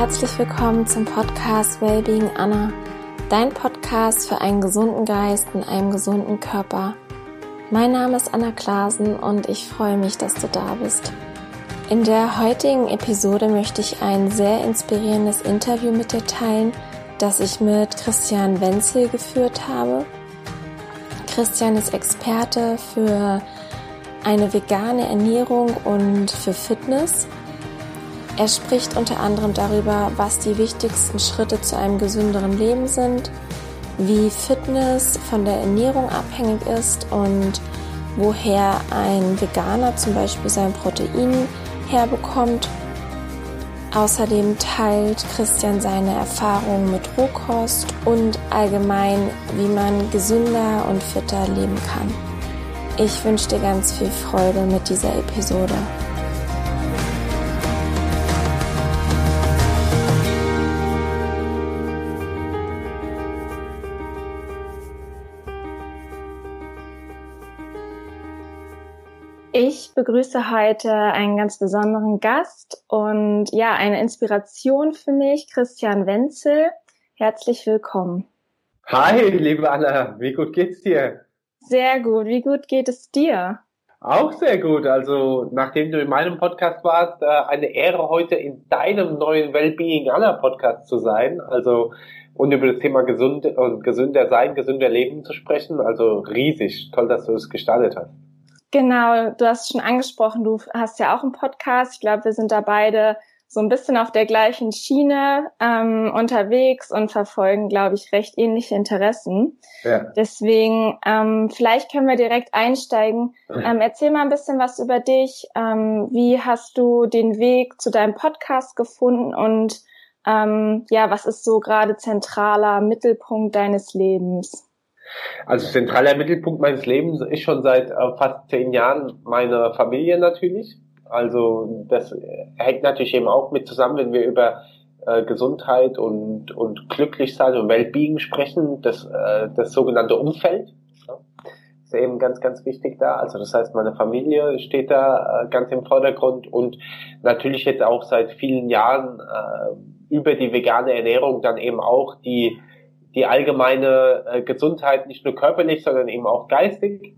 herzlich willkommen zum Podcast Wellbeing Anna, dein Podcast für einen gesunden Geist in einem gesunden Körper. Mein Name ist Anna Klasen und ich freue mich, dass du da bist. In der heutigen Episode möchte ich ein sehr inspirierendes Interview mit dir teilen, das ich mit Christian Wenzel geführt habe. Christian ist Experte für eine vegane Ernährung und für Fitness. Er spricht unter anderem darüber, was die wichtigsten Schritte zu einem gesünderen Leben sind, wie Fitness von der Ernährung abhängig ist und woher ein Veganer zum Beispiel sein Protein herbekommt. Außerdem teilt Christian seine Erfahrungen mit Rohkost und allgemein, wie man gesünder und fitter leben kann. Ich wünsche dir ganz viel Freude mit dieser Episode. Begrüße heute einen ganz besonderen Gast und ja, eine Inspiration für mich, Christian Wenzel. Herzlich willkommen. Hi, liebe Anna, wie gut geht's dir? Sehr gut. Wie gut geht es dir? Auch sehr gut. Also, nachdem du in meinem Podcast warst, äh, eine Ehre heute in deinem neuen Wellbeing Anna Podcast zu sein. Also, und über das Thema gesund und gesünder sein, gesünder leben zu sprechen. Also riesig. Toll, dass du es gestartet hast. Genau, du hast schon angesprochen, du hast ja auch einen Podcast. Ich glaube, wir sind da beide so ein bisschen auf der gleichen Schiene ähm, unterwegs und verfolgen, glaube ich, recht ähnliche Interessen. Ja. Deswegen, ähm, vielleicht können wir direkt einsteigen. Ähm, erzähl mal ein bisschen was über dich. Ähm, wie hast du den Weg zu deinem Podcast gefunden und ähm, ja, was ist so gerade zentraler Mittelpunkt deines Lebens? Also zentraler Mittelpunkt meines Lebens ist schon seit äh, fast zehn Jahren meine Familie natürlich. Also das hängt natürlich eben auch mit zusammen, wenn wir über äh, Gesundheit und, und Glücklichsein und Wellbeing sprechen, das, äh, das sogenannte Umfeld. Ist eben ganz, ganz wichtig da. Also das heißt, meine Familie steht da äh, ganz im Vordergrund und natürlich jetzt auch seit vielen Jahren äh, über die vegane Ernährung dann eben auch die die allgemeine äh, Gesundheit nicht nur körperlich, sondern eben auch geistig.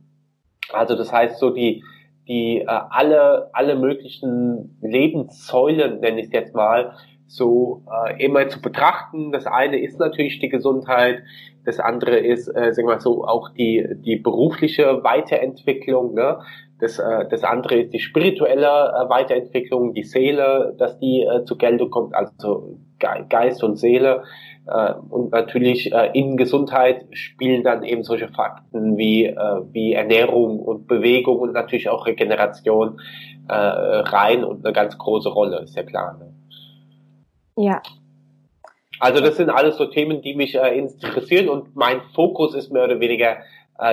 Also das heißt so die die äh, alle alle möglichen Lebenssäulen nenne ich jetzt mal so äh, immer zu betrachten. Das eine ist natürlich die Gesundheit, das andere ist, äh, sagen wir so, auch die die berufliche Weiterentwicklung. Ne? Das, äh, das andere ist die spirituelle äh, Weiterentwicklung, die Seele, dass die äh, zur Geltung kommt, also Geist und Seele. Äh, und natürlich äh, in Gesundheit spielen dann eben solche Fakten wie, äh, wie Ernährung und Bewegung und natürlich auch Regeneration rein und eine ganz große Rolle, ist ja klar. Ne? Ja. Also das sind alles so Themen, die mich interessieren und mein Fokus ist mehr oder weniger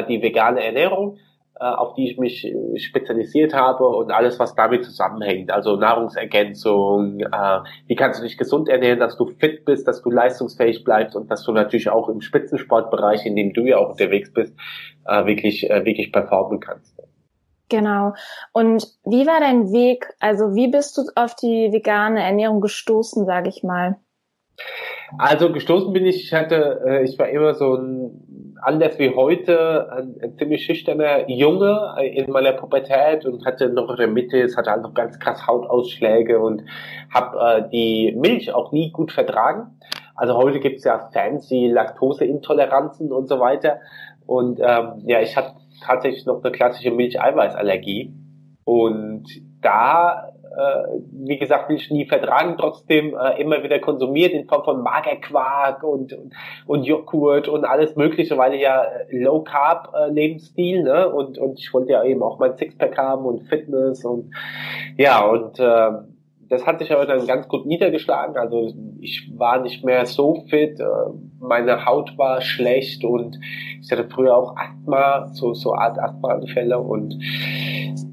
die vegane Ernährung äh, auf die ich mich äh, spezialisiert habe und alles, was damit zusammenhängt. Also Nahrungsergänzung, äh, wie kannst du dich gesund ernähren, dass du fit bist, dass du leistungsfähig bleibst und dass du natürlich auch im Spitzensportbereich, in dem du ja auch unterwegs bist, wirklich, wirklich performen kannst. Genau. Und wie war dein Weg? Also wie bist du auf die vegane Ernährung gestoßen, sage ich mal? Also gestoßen bin ich, ich hatte, ich war immer so ein anders wie heute ein, ein ziemlich schüchterner Junge in meiner Pubertät und hatte noch es hatte halt noch ganz krass Hautausschläge und habe äh, die Milch auch nie gut vertragen. Also heute gibt's ja fancy Laktoseintoleranzen und so weiter. Und ähm, ja, ich hatte tatsächlich noch eine klassische Milcheiweißallergie. Und da wie gesagt, ich nie vertragen, trotzdem äh, immer wieder konsumiert in Form von Magerquark und, und, und Joghurt und alles mögliche, weil ich ja äh, Low Carb äh, Lebensstil, ne? Und, und ich wollte ja eben auch mein Sixpack haben und Fitness und ja, und äh, das hat sich aber dann ganz gut niedergeschlagen. Also ich war nicht mehr so fit, äh, meine Haut war schlecht und ich hatte früher auch Asthma, so so Art Asthmaanfälle und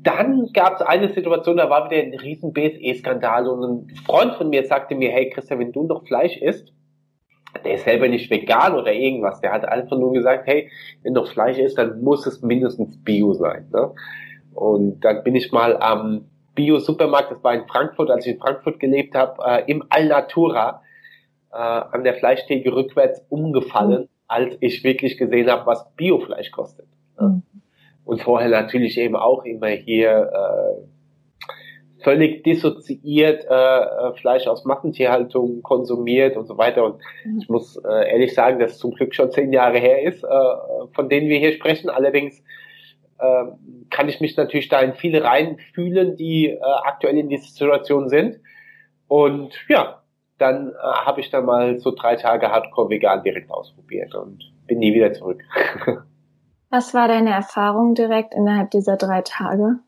dann gab es eine Situation, da war wieder ein riesen BSE-Skandal und ein Freund von mir sagte mir, hey Christian, wenn du noch Fleisch isst, der ist selber nicht vegan oder irgendwas, der hat einfach nur gesagt, hey, wenn noch Fleisch ist, dann muss es mindestens Bio sein. Ne? Und dann bin ich mal am Bio-Supermarkt, das war in Frankfurt, als ich in Frankfurt gelebt habe, äh, im Alnatura äh, an der Fleischtheke rückwärts umgefallen, mhm. als ich wirklich gesehen habe, was Biofleisch kostet. Mhm. Und vorher natürlich eben auch immer hier äh, völlig dissoziiert äh, äh, Fleisch aus Massentierhaltung konsumiert und so weiter. Und mhm. ich muss äh, ehrlich sagen, dass zum Glück schon zehn Jahre her ist, äh, von denen wir hier sprechen. Allerdings äh, kann ich mich natürlich da in viele reinfühlen, die äh, aktuell in dieser Situation sind. Und ja, dann äh, habe ich dann mal so drei Tage Hardcore vegan direkt ausprobiert und bin nie wieder zurück. Was war deine Erfahrung direkt innerhalb dieser drei Tage?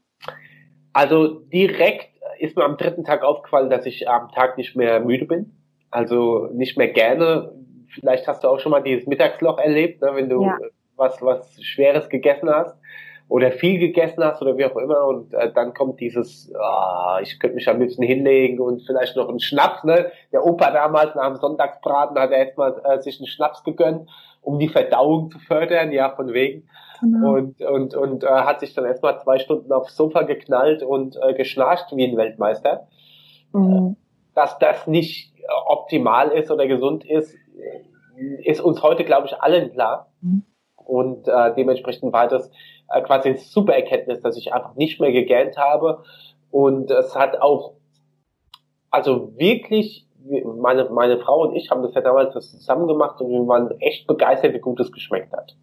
Also direkt ist mir am dritten Tag aufgefallen, dass ich am Tag nicht mehr müde bin. Also nicht mehr gerne. Vielleicht hast du auch schon mal dieses Mittagsloch erlebt, ne, wenn du ja. was, was Schweres gegessen hast oder viel gegessen hast oder wie auch immer und äh, dann kommt dieses, ah, ich könnte mich am liebsten hinlegen und vielleicht noch einen Schnaps, ne? Der Opa damals nach dem Sonntagsbraten hat er erstmal äh, sich einen Schnaps gegönnt, um die Verdauung zu fördern, ja, von wegen. Genau. Und, und, und äh, hat sich dann erstmal zwei Stunden aufs Sofa geknallt und äh, geschnarcht wie ein Weltmeister. Mhm. Dass das nicht optimal ist oder gesund ist, ist uns heute, glaube ich, allen klar. Mhm. Und äh, dementsprechend war das äh, quasi eine super Erkenntnis, dass ich einfach nicht mehr gegähnt habe. Und es hat auch, also wirklich, meine, meine Frau und ich haben das ja damals zusammen gemacht und wir waren echt begeistert, wie gut es geschmeckt hat.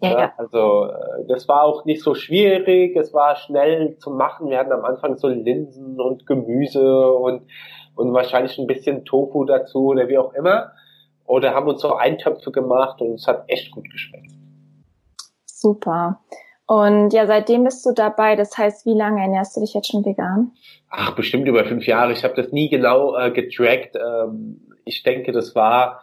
Ja, ja. Also äh, das war auch nicht so schwierig, es war schnell zu machen. Wir hatten am Anfang so Linsen und Gemüse und, und wahrscheinlich ein bisschen Tofu dazu oder wie auch immer. Oder haben uns so Eintöpfe gemacht und es hat echt gut geschmeckt. Super. Und ja, seitdem bist du dabei. Das heißt, wie lange ernährst du dich jetzt schon vegan? Ach, bestimmt über fünf Jahre. Ich habe das nie genau äh, getrackt. Ähm, ich denke, das war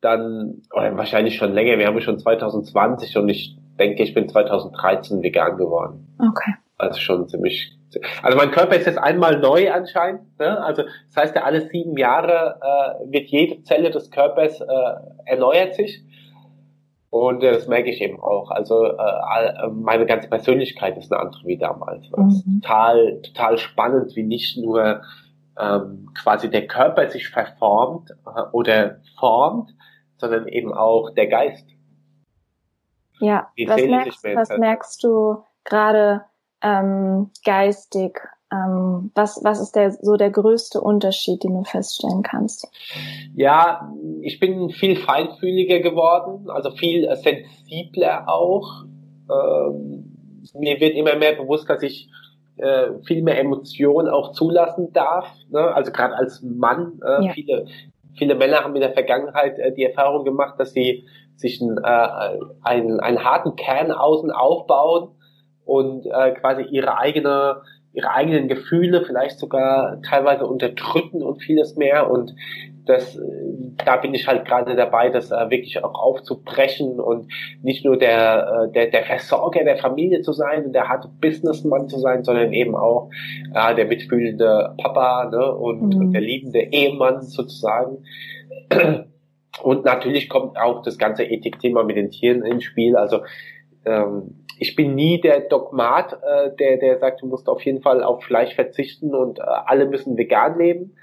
dann, oder wahrscheinlich schon länger. Wir haben schon 2020 und ich denke, ich bin 2013 vegan geworden. Okay. Also schon ziemlich. Also mein Körper ist jetzt einmal neu anscheinend. Ne? Also das heißt ja, alle sieben Jahre äh, wird jede Zelle des Körpers äh, erneuert sich. Und äh, das merke ich eben auch. Also äh, meine ganze Persönlichkeit ist eine andere wie damals. Mhm. Total, total spannend, wie nicht nur ähm, quasi der Körper sich verformt äh, oder formt, sondern eben auch der Geist. Ja, was merkst, was merkst du gerade ähm, geistig ähm, was, was ist der, so der größte Unterschied, den du feststellen kannst? Ja, ich bin viel feinfühliger geworden, also viel sensibler auch. Ähm, mir wird immer mehr bewusst, dass ich äh, viel mehr Emotionen auch zulassen darf. Ne? Also gerade als Mann, äh, ja. viele, viele Männer haben in der Vergangenheit äh, die Erfahrung gemacht, dass sie sich einen, äh, einen, einen harten Kern außen aufbauen und äh, quasi ihre eigene ihre eigenen Gefühle vielleicht sogar teilweise unterdrücken und vieles mehr und das, äh, da bin ich halt gerade dabei, das äh, wirklich auch aufzubrechen und nicht nur der, äh, der, der Versorger der Familie zu sein und der harte Businessmann zu sein, sondern eben auch äh, der mitfühlende Papa ne, und, mhm. und der liebende Ehemann sozusagen. Und natürlich kommt auch das ganze Ethikthema mit den Tieren ins Spiel. Also ähm, ich bin nie der Dogmat, äh, der, der sagt, du musst auf jeden Fall auf Fleisch verzichten und äh, alle müssen vegan leben.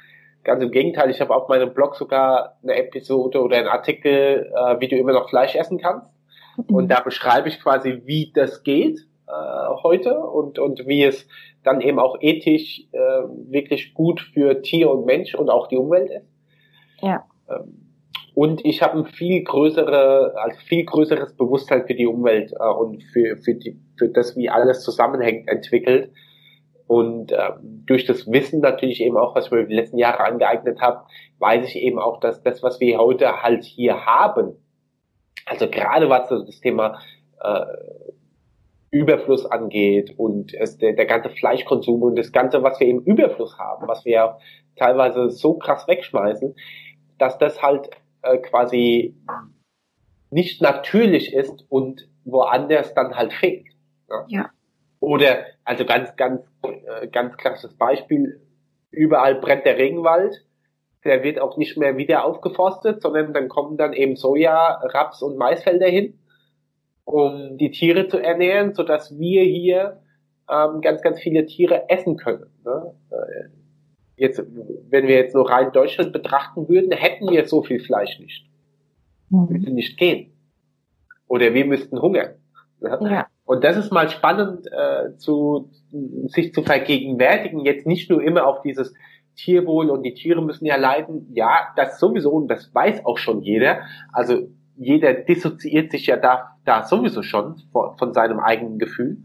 Ganz im Gegenteil, ich habe auf meinem Blog sogar eine Episode oder einen Artikel, äh, wie du immer noch Fleisch essen kannst. Mhm. Und da beschreibe ich quasi, wie das geht äh, heute und, und wie es dann eben auch ethisch äh, wirklich gut für Tier und Mensch und auch die Umwelt ist. Ja. Ähm, und ich habe ein viel größere, also viel größeres Bewusstsein für die Umwelt äh, und für, für, die, für das, wie alles zusammenhängt, entwickelt. Und ähm, durch das Wissen natürlich eben auch, was ich mir die letzten Jahre angeeignet habe, weiß ich eben auch, dass das, was wir heute halt hier haben, also gerade was das Thema äh, Überfluss angeht und es, der, der ganze Fleischkonsum und das Ganze, was wir im Überfluss haben, was wir teilweise so krass wegschmeißen, dass das halt äh, quasi nicht natürlich ist und woanders dann halt fehlt. Ja. ja. Oder, also ganz, ganz, äh, ganz klassisches Beispiel, überall brennt der Regenwald, der wird auch nicht mehr wieder aufgeforstet, sondern dann kommen dann eben Soja, Raps und Maisfelder hin, um die Tiere zu ernähren, sodass wir hier ähm, ganz, ganz viele Tiere essen können. Ne? Jetzt, wenn wir jetzt nur rein Deutschland betrachten würden, hätten wir so viel Fleisch nicht. Mhm. Würde nicht gehen. Oder wir müssten hungern. Ja. Und das ist mal spannend äh, zu sich zu vergegenwärtigen, jetzt nicht nur immer auf dieses Tierwohl und die Tiere müssen ja leiden. Ja, das sowieso und das weiß auch schon jeder. Also jeder dissoziiert sich ja da, da sowieso schon von, von seinem eigenen Gefühl.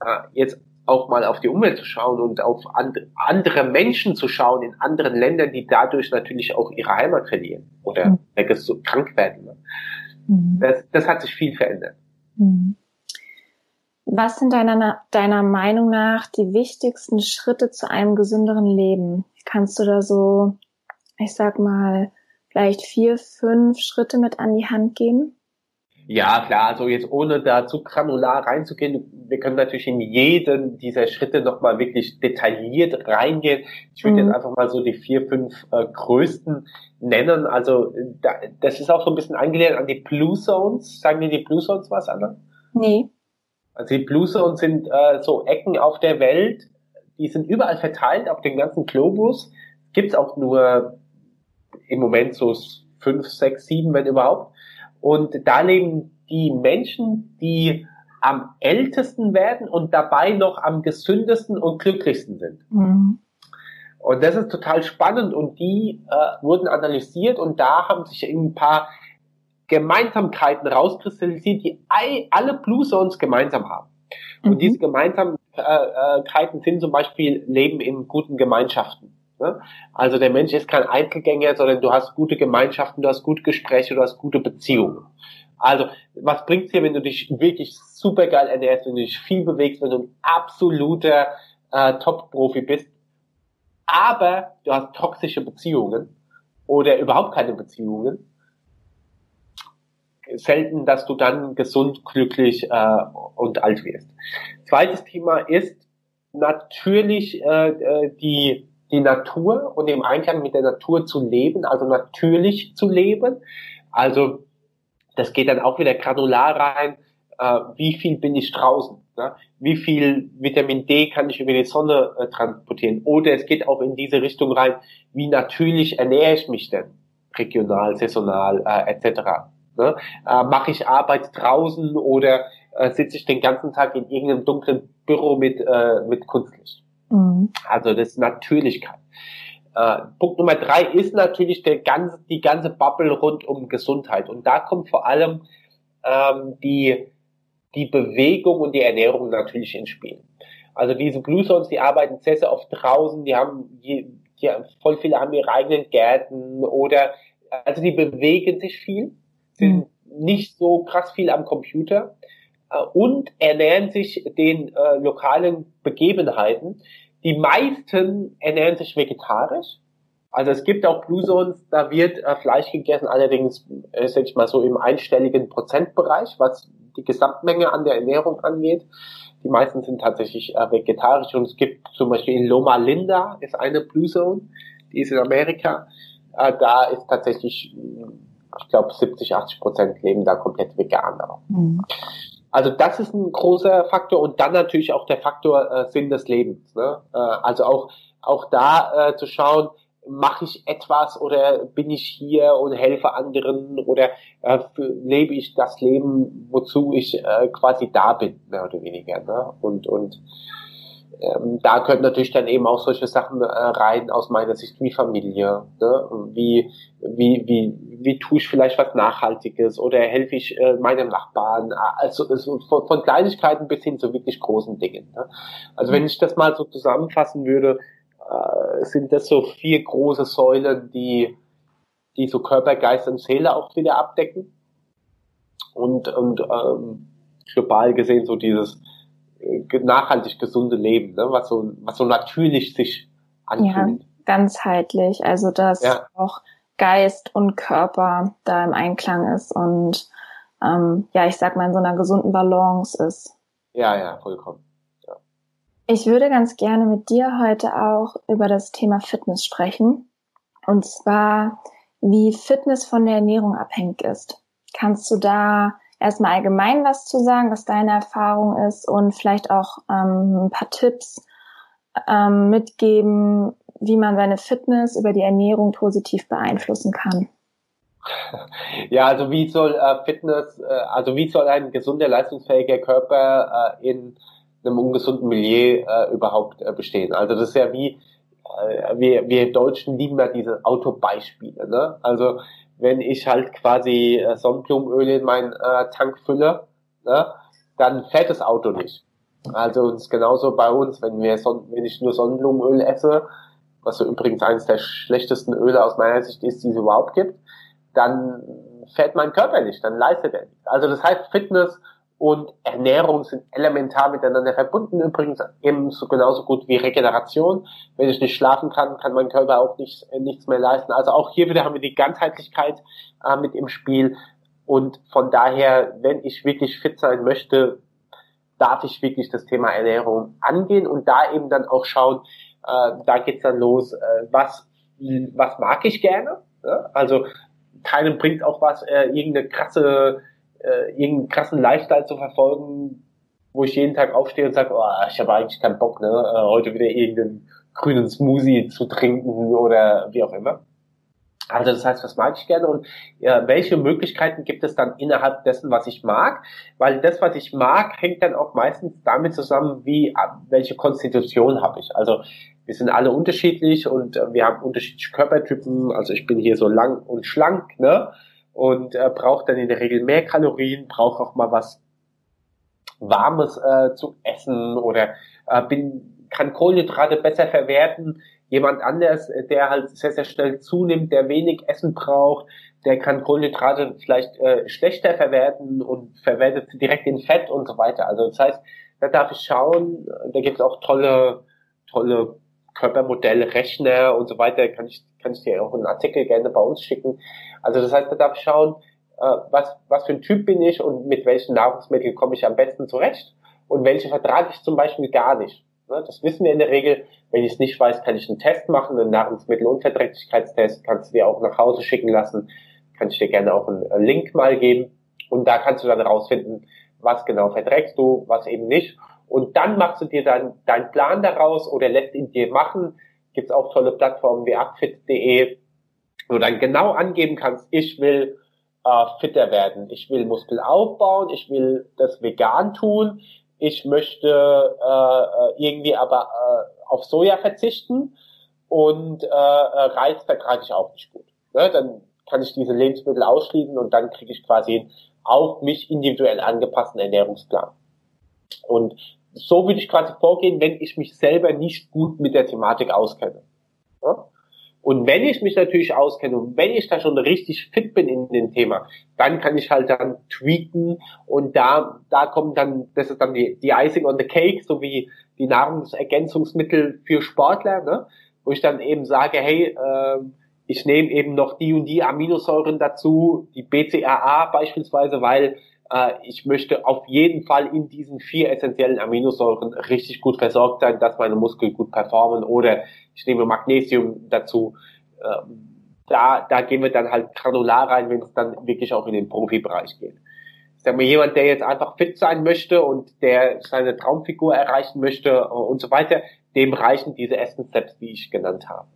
Äh, jetzt auch mal auf die Umwelt zu schauen und auf and, andere Menschen zu schauen in anderen Ländern, die dadurch natürlich auch ihre Heimat verlieren oder mhm. so krank werden. Ne? Mhm. Das, das hat sich viel verändert. Mhm. Was sind deiner, deiner Meinung nach die wichtigsten Schritte zu einem gesünderen Leben? Kannst du da so, ich sag mal, vielleicht vier, fünf Schritte mit an die Hand geben? Ja, klar, also jetzt ohne da zu granular reinzugehen, wir können natürlich in jeden dieser Schritte nochmal wirklich detailliert reingehen. Ich würde mhm. jetzt einfach mal so die vier, fünf äh, größten nennen. Also da, das ist auch so ein bisschen angelehnt an die Blue Zones. Sagen dir die Blue Zones was, Anna? Nee. Also die Blue Zones sind äh, so Ecken auf der Welt, die sind überall verteilt auf dem ganzen Globus. Gibt's auch nur im Moment so fünf, sechs, sieben, wenn überhaupt. Und da leben die Menschen, die am ältesten werden und dabei noch am gesündesten und glücklichsten sind. Mhm. Und das ist total spannend und die äh, wurden analysiert und da haben sich ein paar Gemeinsamkeiten rauskristallisiert, die alle Blue Zones gemeinsam haben. Und mhm. diese Gemeinsamkeiten sind zum Beispiel Leben in guten Gemeinschaften. Ne? Also der Mensch ist kein Einzelgänger, sondern du hast gute Gemeinschaften, du hast gute Gespräche, du hast gute Beziehungen. Also, was bringt's dir, wenn du dich wirklich super geil ernährst, wenn du dich viel bewegst, wenn du ein absoluter äh, Top-Profi bist, aber du hast toxische Beziehungen oder überhaupt keine Beziehungen, selten, dass du dann gesund, glücklich äh, und alt wirst. Zweites Thema ist natürlich äh, äh die die Natur und im Einklang mit der Natur zu leben, also natürlich zu leben. Also das geht dann auch wieder granular rein, äh, wie viel bin ich draußen, ne? wie viel Vitamin D kann ich über die Sonne äh, transportieren. Oder es geht auch in diese Richtung rein, wie natürlich ernähre ich mich denn, regional, saisonal äh, etc. Ne? Äh, Mache ich Arbeit draußen oder äh, sitze ich den ganzen Tag in irgendeinem dunklen Büro mit, äh, mit Kunstlicht? Mhm. Also das ist Natürlichkeit. Äh, Punkt Nummer drei ist natürlich der ganze, die ganze Bubble rund um Gesundheit. Und da kommt vor allem ähm, die, die Bewegung und die Ernährung natürlich ins Spiel. Also diese Blue Zones, die arbeiten sehr, sehr oft draußen, die haben, die, die, voll viele haben ihre eigenen Gärten oder, also die bewegen sich viel, sind mhm. nicht so krass viel am Computer und ernähren sich den äh, lokalen Begebenheiten. Die meisten ernähren sich vegetarisch. Also es gibt auch Blue Zones, da wird äh, Fleisch gegessen, allerdings, äh, sag ich mal so im einstelligen Prozentbereich, was die Gesamtmenge an der Ernährung angeht. Die meisten sind tatsächlich äh, vegetarisch und es gibt zum Beispiel in Loma Linda ist eine Blue Zone, die ist in Amerika. Äh, da ist tatsächlich, ich glaube, 70, 80 Prozent leben da komplett vegan. Mhm. Also das ist ein großer Faktor und dann natürlich auch der Faktor äh, Sinn des Lebens. Ne? Äh, also auch auch da äh, zu schauen, mache ich etwas oder bin ich hier und helfe anderen oder äh, lebe ich das Leben, wozu ich äh, quasi da bin, mehr oder weniger. Ne? Und und ähm, da können natürlich dann eben auch solche Sachen äh, rein aus meiner Sicht wie Familie, ne? wie, wie, wie, wie tue ich vielleicht was Nachhaltiges oder helfe ich äh, meinem Nachbarn, also, also von, von, Kleinigkeiten bis hin zu wirklich großen Dingen. Ne? Also wenn ich das mal so zusammenfassen würde, äh, sind das so vier große Säulen, die, die so Körper, Geist und Seele auch wieder abdecken und, und ähm, global gesehen so dieses nachhaltig gesunde Leben, ne? was so was so natürlich sich anfühlt. Ja, ganzheitlich, also dass ja. auch Geist und Körper da im Einklang ist und ähm, ja, ich sag mal in so einer gesunden Balance ist. Ja, ja, vollkommen. Ja. Ich würde ganz gerne mit dir heute auch über das Thema Fitness sprechen. Und zwar, wie Fitness von der Ernährung abhängig ist. Kannst du da erstmal allgemein was zu sagen, was deine Erfahrung ist und vielleicht auch ähm, ein paar Tipps ähm, mitgeben, wie man seine Fitness über die Ernährung positiv beeinflussen kann. Ja, also wie soll äh, Fitness, äh, also wie soll ein gesunder, leistungsfähiger Körper äh, in einem ungesunden Milieu äh, überhaupt äh, bestehen? Also das ist ja wie, äh, wir, wir Deutschen lieben ja diese Autobeispiele. Ne? Also wenn ich halt quasi äh, Sonnenblumenöl in meinen äh, Tank fülle, ne, dann fährt das Auto nicht. Also es ist genauso bei uns, wenn wir Son wenn ich nur Sonnenblumenöl esse, was so übrigens eines der schlechtesten Öle aus meiner Sicht ist, die es überhaupt gibt, dann fährt mein Körper nicht, dann leistet er nicht. Also das heißt, Fitness und Ernährung sind elementar miteinander verbunden, übrigens ebenso genauso gut wie Regeneration. Wenn ich nicht schlafen kann, kann mein Körper auch nicht, äh, nichts mehr leisten. Also auch hier wieder haben wir die Ganzheitlichkeit äh, mit im Spiel. Und von daher, wenn ich wirklich fit sein möchte, darf ich wirklich das Thema Ernährung angehen und da eben dann auch schauen, äh, da geht's dann los, äh, was, was mag ich gerne? Ja? Also keinem bringt auch was, äh, irgendeine krasse äh, irgendeinen krassen Lifestyle zu verfolgen, wo ich jeden Tag aufstehe und sage, oh, ich habe eigentlich keinen Bock, ne, äh, heute wieder irgendeinen grünen Smoothie zu trinken oder wie auch immer. Also das heißt, was mag ich gerne und ja, welche Möglichkeiten gibt es dann innerhalb dessen, was ich mag? Weil das, was ich mag, hängt dann auch meistens damit zusammen, wie welche Konstitution habe ich. Also wir sind alle unterschiedlich und äh, wir haben unterschiedliche Körpertypen. Also ich bin hier so lang und schlank, ne? Und äh, braucht dann in der Regel mehr Kalorien, braucht auch mal was Warmes äh, zu essen oder äh, bin, kann Kohlenhydrate besser verwerten. Jemand anders, äh, der halt sehr, sehr schnell zunimmt, der wenig Essen braucht, der kann Kohlenhydrate vielleicht äh, schlechter verwerten und verwertet direkt in Fett und so weiter. Also das heißt, da darf ich schauen, da gibt es auch tolle, tolle Körpermodelle, Rechner und so weiter, kann ich, kann ich dir auch einen Artikel gerne bei uns schicken. Also das heißt, da darf schauen, äh, was, was für ein Typ bin ich und mit welchen Nahrungsmitteln komme ich am besten zurecht und welche vertrage ich zum Beispiel gar nicht. Ne, das wissen wir in der Regel. Wenn ich es nicht weiß, kann ich einen Test machen, einen Nahrungsmittelunverträglichkeitstest, kannst du dir auch nach Hause schicken lassen, kann ich dir gerne auch einen Link mal geben und da kannst du dann herausfinden, was genau verträgst du, was eben nicht und dann machst du dir dann deinen Plan daraus oder lässt ihn dir machen. Gibt es auch tolle Plattformen wie upfit.de, wo du dann genau angeben kannst, ich will äh, fitter werden, ich will Muskel aufbauen, ich will das vegan tun, ich möchte äh, äh irgendwie aber äh, auf Soja verzichten und äh, äh, Reis vertrage ich auch nicht gut. Ne? Dann kann ich diese Lebensmittel ausschließen und dann kriege ich quasi einen auf mich individuell angepassten Ernährungsplan. Und so würde ich quasi vorgehen, wenn ich mich selber nicht gut mit der Thematik auskenne. Ja? Und wenn ich mich natürlich auskenne und wenn ich da schon richtig fit bin in dem Thema, dann kann ich halt dann tweaken und da, da kommt dann, das ist dann die, die Icing on the Cake, so wie die Nahrungsergänzungsmittel für Sportler, ne? wo ich dann eben sage, hey, äh, ich nehme eben noch die und die Aminosäuren dazu, die BCAA beispielsweise, weil äh, ich möchte auf jeden Fall in diesen vier essentiellen Aminosäuren richtig gut versorgt sein, dass meine Muskeln gut performen oder ich nehme Magnesium dazu. Ähm, da, da gehen wir dann halt granular rein, wenn es dann wirklich auch in den Profibereich geht. Ich sag mal, jemand, der jetzt einfach fit sein möchte und der seine Traumfigur erreichen möchte äh, und so weiter, dem reichen diese Essen Steps, die ich genannt habe.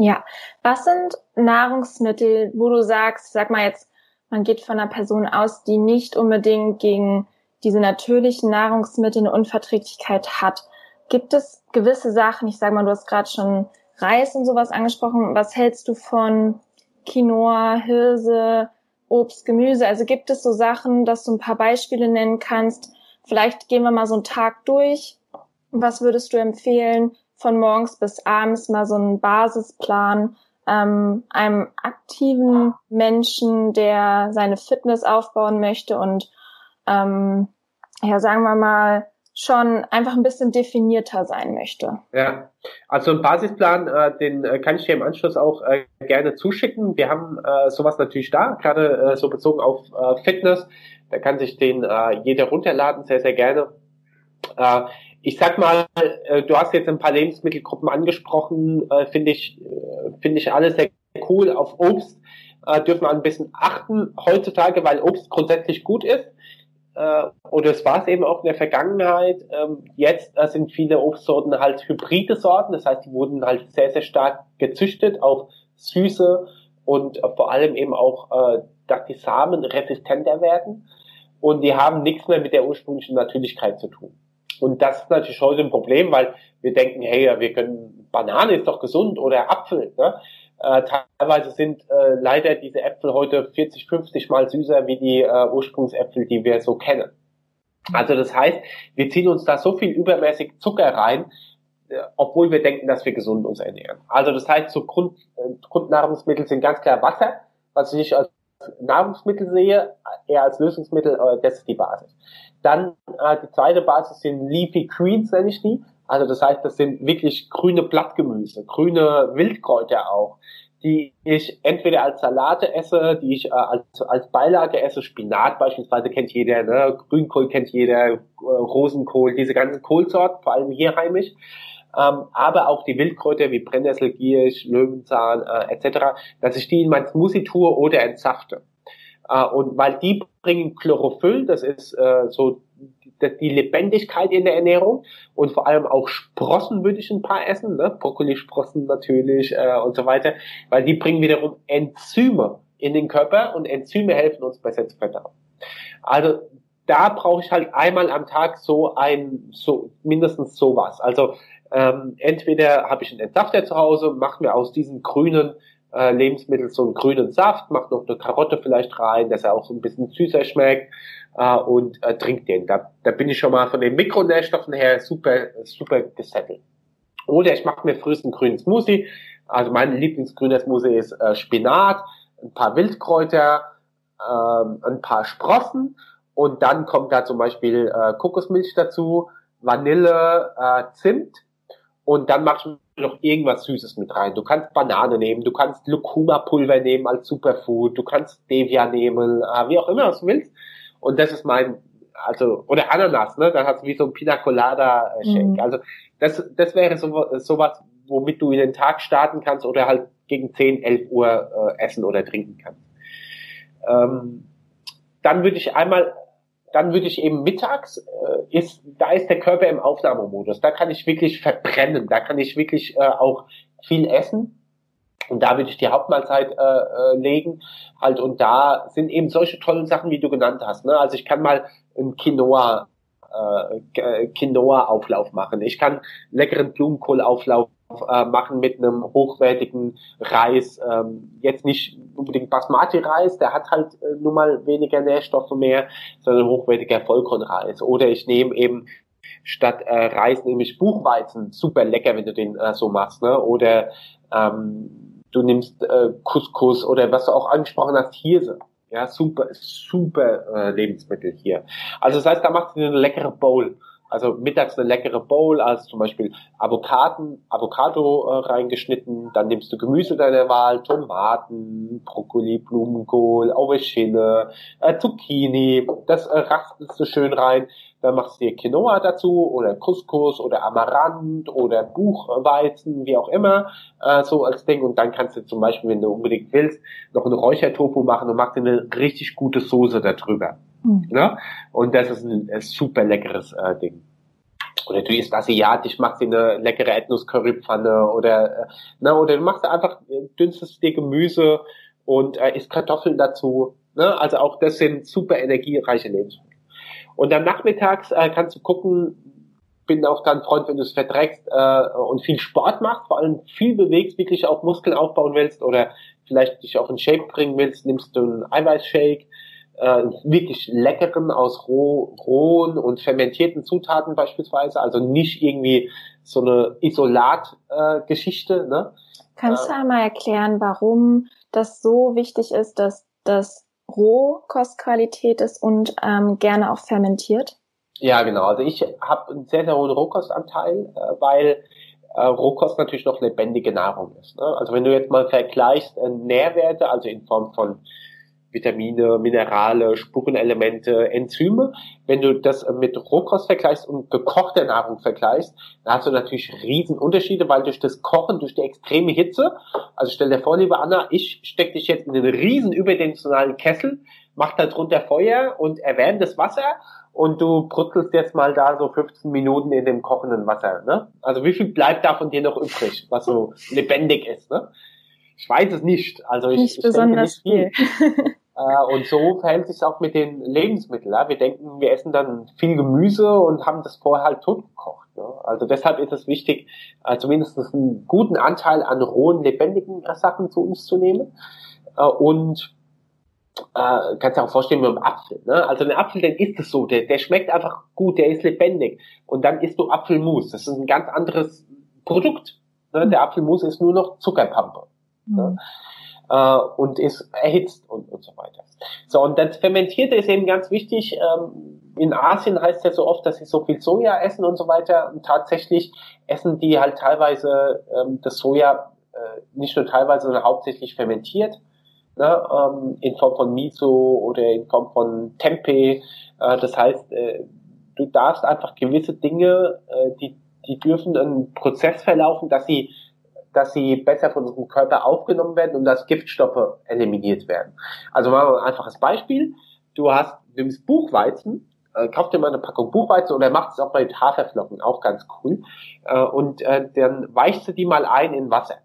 Ja, was sind Nahrungsmittel, wo du sagst, sag mal jetzt, man geht von einer Person aus, die nicht unbedingt gegen diese natürlichen Nahrungsmittel eine Unverträglichkeit hat. Gibt es gewisse Sachen, ich sage mal, du hast gerade schon Reis und sowas angesprochen, was hältst du von Quinoa, Hirse, Obst, Gemüse? Also gibt es so Sachen, dass du ein paar Beispiele nennen kannst? Vielleicht gehen wir mal so einen Tag durch. Was würdest du empfehlen, von morgens bis abends mal so einen Basisplan, ähm, einem aktiven Menschen, der seine Fitness aufbauen möchte und ähm, ja, sagen wir mal, schon einfach ein bisschen definierter sein möchte. Ja, also ein Basisplan, äh, den äh, kann ich dir im Anschluss auch äh, gerne zuschicken. Wir haben äh, sowas natürlich da, gerade äh, so bezogen auf äh, Fitness. Da kann sich den jeder runterladen, sehr, sehr gerne. Ich sag mal, äh, du hast jetzt ein paar Lebensmittelgruppen angesprochen, äh, finde ich, äh, finde ich alles sehr cool auf Obst. dürfen wir ein bisschen achten heutzutage, weil Obst grundsätzlich gut ist. Oder es war es eben auch in der Vergangenheit. Ähm, jetzt sind viele Obstsorten halt hybride Sorten, das heißt, die wurden halt sehr, sehr stark gezüchtet auf Süße und vor allem eben auch, dass die Samen resistenter werden und die haben nichts mehr mit der ursprünglichen Natürlichkeit zu tun. Und das ist natürlich heute ein Problem, weil wir denken, hey, wir können, Banane ist doch gesund oder Apfel. Ne? Äh, teilweise sind äh, leider diese Äpfel heute 40, 50 mal süßer wie die äh, Ursprungsäpfel, die wir so kennen. Also das heißt, wir ziehen uns da so viel übermäßig Zucker rein, äh, obwohl wir denken, dass wir gesund uns ernähren. Also das heißt, so Grund, äh, Grundnahrungsmittel sind ganz klar Wasser, was ich als Nahrungsmittel sehe, eher als Lösungsmittel, das ist die Basis. Dann äh, die zweite Basis sind Leafy Greens, nenne ich die. Also das heißt, das sind wirklich grüne Blattgemüse, grüne Wildkräuter auch, die ich entweder als Salate esse, die ich äh, als, als Beilage esse. Spinat beispielsweise kennt jeder, ne? Grünkohl kennt jeder, äh, Rosenkohl, diese ganzen Kohlsorten, vor allem hier heimisch. Ähm, aber auch die Wildkräuter wie Brennnessel, Giersch, Löwenzahn äh, etc., dass ich die in mein Smoothie tue oder entsafte. Äh, und weil die bringen Chlorophyll, das ist äh, so die Lebendigkeit in der Ernährung und vor allem auch Sprossen würde ich ein paar essen, ne? Brokkolisprossen natürlich äh, und so weiter, weil die bringen wiederum Enzyme in den Körper und Enzyme helfen uns besser zu verdauen. Also da brauche ich halt einmal am Tag so ein, so mindestens sowas. Also ähm, entweder habe ich einen Entsafter zu Hause, mache mir aus diesen grünen äh, Lebensmittel so einen grünen Saft, mache noch eine Karotte vielleicht rein, dass er auch so ein bisschen süßer schmeckt äh, und äh, trinkt den. Da, da bin ich schon mal von den Mikronährstoffen her super, super gesettelt. Oder ich mache mir frühestens einen grünen Smoothie. Also mein Lieblingsgrüner Smoothie ist äh, Spinat, ein paar Wildkräuter, äh, ein paar Sprossen und dann kommt da zum Beispiel äh, Kokosmilch dazu, Vanille, äh, Zimt und dann machst du noch irgendwas Süßes mit rein. Du kannst Banane nehmen, du kannst Lucuma-Pulver nehmen als Superfood, du kannst Stevia nehmen, äh, wie auch immer du willst. Und das ist mein, also, oder Ananas, ne? Dann hast du wie so ein Pina Colada äh, Shake. Mhm. Also, das, das wäre so, sowas, womit du in den Tag starten kannst oder halt gegen 10, 11 Uhr äh, essen oder trinken kannst. Ähm, dann würde ich einmal, dann würde ich eben mittags, äh, ist, da ist der Körper im Aufnahmemodus. Da kann ich wirklich verbrennen. Da kann ich wirklich äh, auch viel essen und da würde ich die Hauptmahlzeit äh, äh, legen. Halt, und da sind eben solche tollen Sachen, wie du genannt hast. Ne? Also ich kann mal ein Quinoa, äh, Quinoa-Auflauf machen. Ich kann leckeren Blumenkohlauflauf äh, machen mit einem hochwertigen Reis. Ähm, jetzt nicht unbedingt Basmati-Reis, der hat halt äh, nun mal weniger Nährstoffe mehr, sondern hochwertiger Vollkornreis. Oder ich nehme eben statt äh, Reis nehme ich Buchweizen, super lecker, wenn du den äh, so machst, ne? Oder ähm, du nimmst äh, Couscous oder was du auch angesprochen hast, Hirse. Ja, super, super äh, Lebensmittel hier. Also das heißt, da machst du eine leckere Bowl. Also mittags eine leckere Bowl, also zum Beispiel Avocaden, Avocado äh, reingeschnitten, dann nimmst du Gemüse deiner Wahl, Tomaten, Brokkoli, Blumenkohl, Aubergine, äh, Zucchini, das äh, raspelst du schön rein, dann machst du dir Quinoa dazu oder Couscous oder Amaranth oder Buchweizen, wie auch immer, äh, so als Ding. Und dann kannst du zum Beispiel, wenn du unbedingt willst, noch einen Räuchertofu machen und machst dir eine richtig gute Soße darüber. Mhm. Ne? Und das ist ein, ein super leckeres äh, Ding. Oder du isst asiatisch, machst dir eine leckere Ethnos-Currypfanne oder, äh, ne, oder du machst einfach, dünstest dir Gemüse und äh, isst Kartoffeln dazu. Ne? Also auch das sind super energiereiche Lebensmittel. Und dann nachmittags äh, kannst du gucken, bin auch dann Freund, wenn du es verträgst äh, und viel Sport machst, vor allem viel bewegst, wirklich auch Muskeln aufbauen willst oder vielleicht dich auch in Shape bringen willst, nimmst du einen Eiweißshake, äh, wirklich leckeren aus roh, rohen und fermentierten Zutaten beispielsweise, also nicht irgendwie so eine Isolatgeschichte. Äh, ne? Kannst du einmal erklären, warum das so wichtig ist, dass das Rohkostqualität ist und ähm, gerne auch fermentiert? Ja, genau. Also ich habe einen sehr, sehr hohen Rohkostanteil, äh, weil äh, Rohkost natürlich noch lebendige Nahrung ist. Ne? Also wenn du jetzt mal vergleichst äh, Nährwerte, also in Form von Vitamine, Minerale, Spurenelemente, Enzyme. Wenn du das mit Rohkost vergleichst und gekochter Nahrung vergleichst, dann hast du natürlich riesen Unterschiede, weil durch das Kochen, durch die extreme Hitze, also stell dir vor, liebe Anna, ich steck dich jetzt in einen riesen überdimensionalen Kessel, mach da drunter Feuer und erwärme das Wasser und du brutzelst jetzt mal da so 15 Minuten in dem kochenden Wasser. Ne? Also wie viel bleibt da von dir noch übrig, was so lebendig ist? Ne? Ich weiß es nicht. Also ich, nicht ich besonders nicht viel. viel. Äh, und so verhält sich auch mit den Lebensmitteln. Wir denken, wir essen dann viel Gemüse und haben das vorher halt totgekocht. Also deshalb ist es wichtig, äh, zumindest einen guten Anteil an rohen, lebendigen Sachen zu uns zu nehmen. Äh, und äh, kannst dir auch vorstellen mit einem Apfel. Ne? Also ein Apfel, den isst es so, der, der schmeckt einfach gut, der ist lebendig. Und dann isst du Apfelmus. Das ist ein ganz anderes Produkt. Ne? Der Apfelmus ist nur noch Zuckerpampe. Mhm. Ne? äh, und ist erhitzt und, und so weiter. So, und das Fermentierte ist eben ganz wichtig. Ähm, in Asien heißt es ja so oft, dass sie so viel Soja essen und so weiter. Und tatsächlich essen die halt teilweise ähm, das Soja äh, nicht nur teilweise, sondern hauptsächlich fermentiert. Ne, ähm, in Form von Miso oder in Form von Tempeh. Äh, das heißt, äh, du darfst einfach gewisse Dinge, äh, die, die dürfen einen Prozess verlaufen, dass sie dass sie besser von unserem Körper aufgenommen werden und dass Giftstoffe eliminiert werden. Also machen wir ein einfaches Beispiel. Du hast, du nimmst Buchweizen, äh, kauf dir mal eine Packung Buchweizen oder machst es auch bei Haferflocken, auch ganz cool. Äh, und äh, dann weichst du die mal ein in Wasser.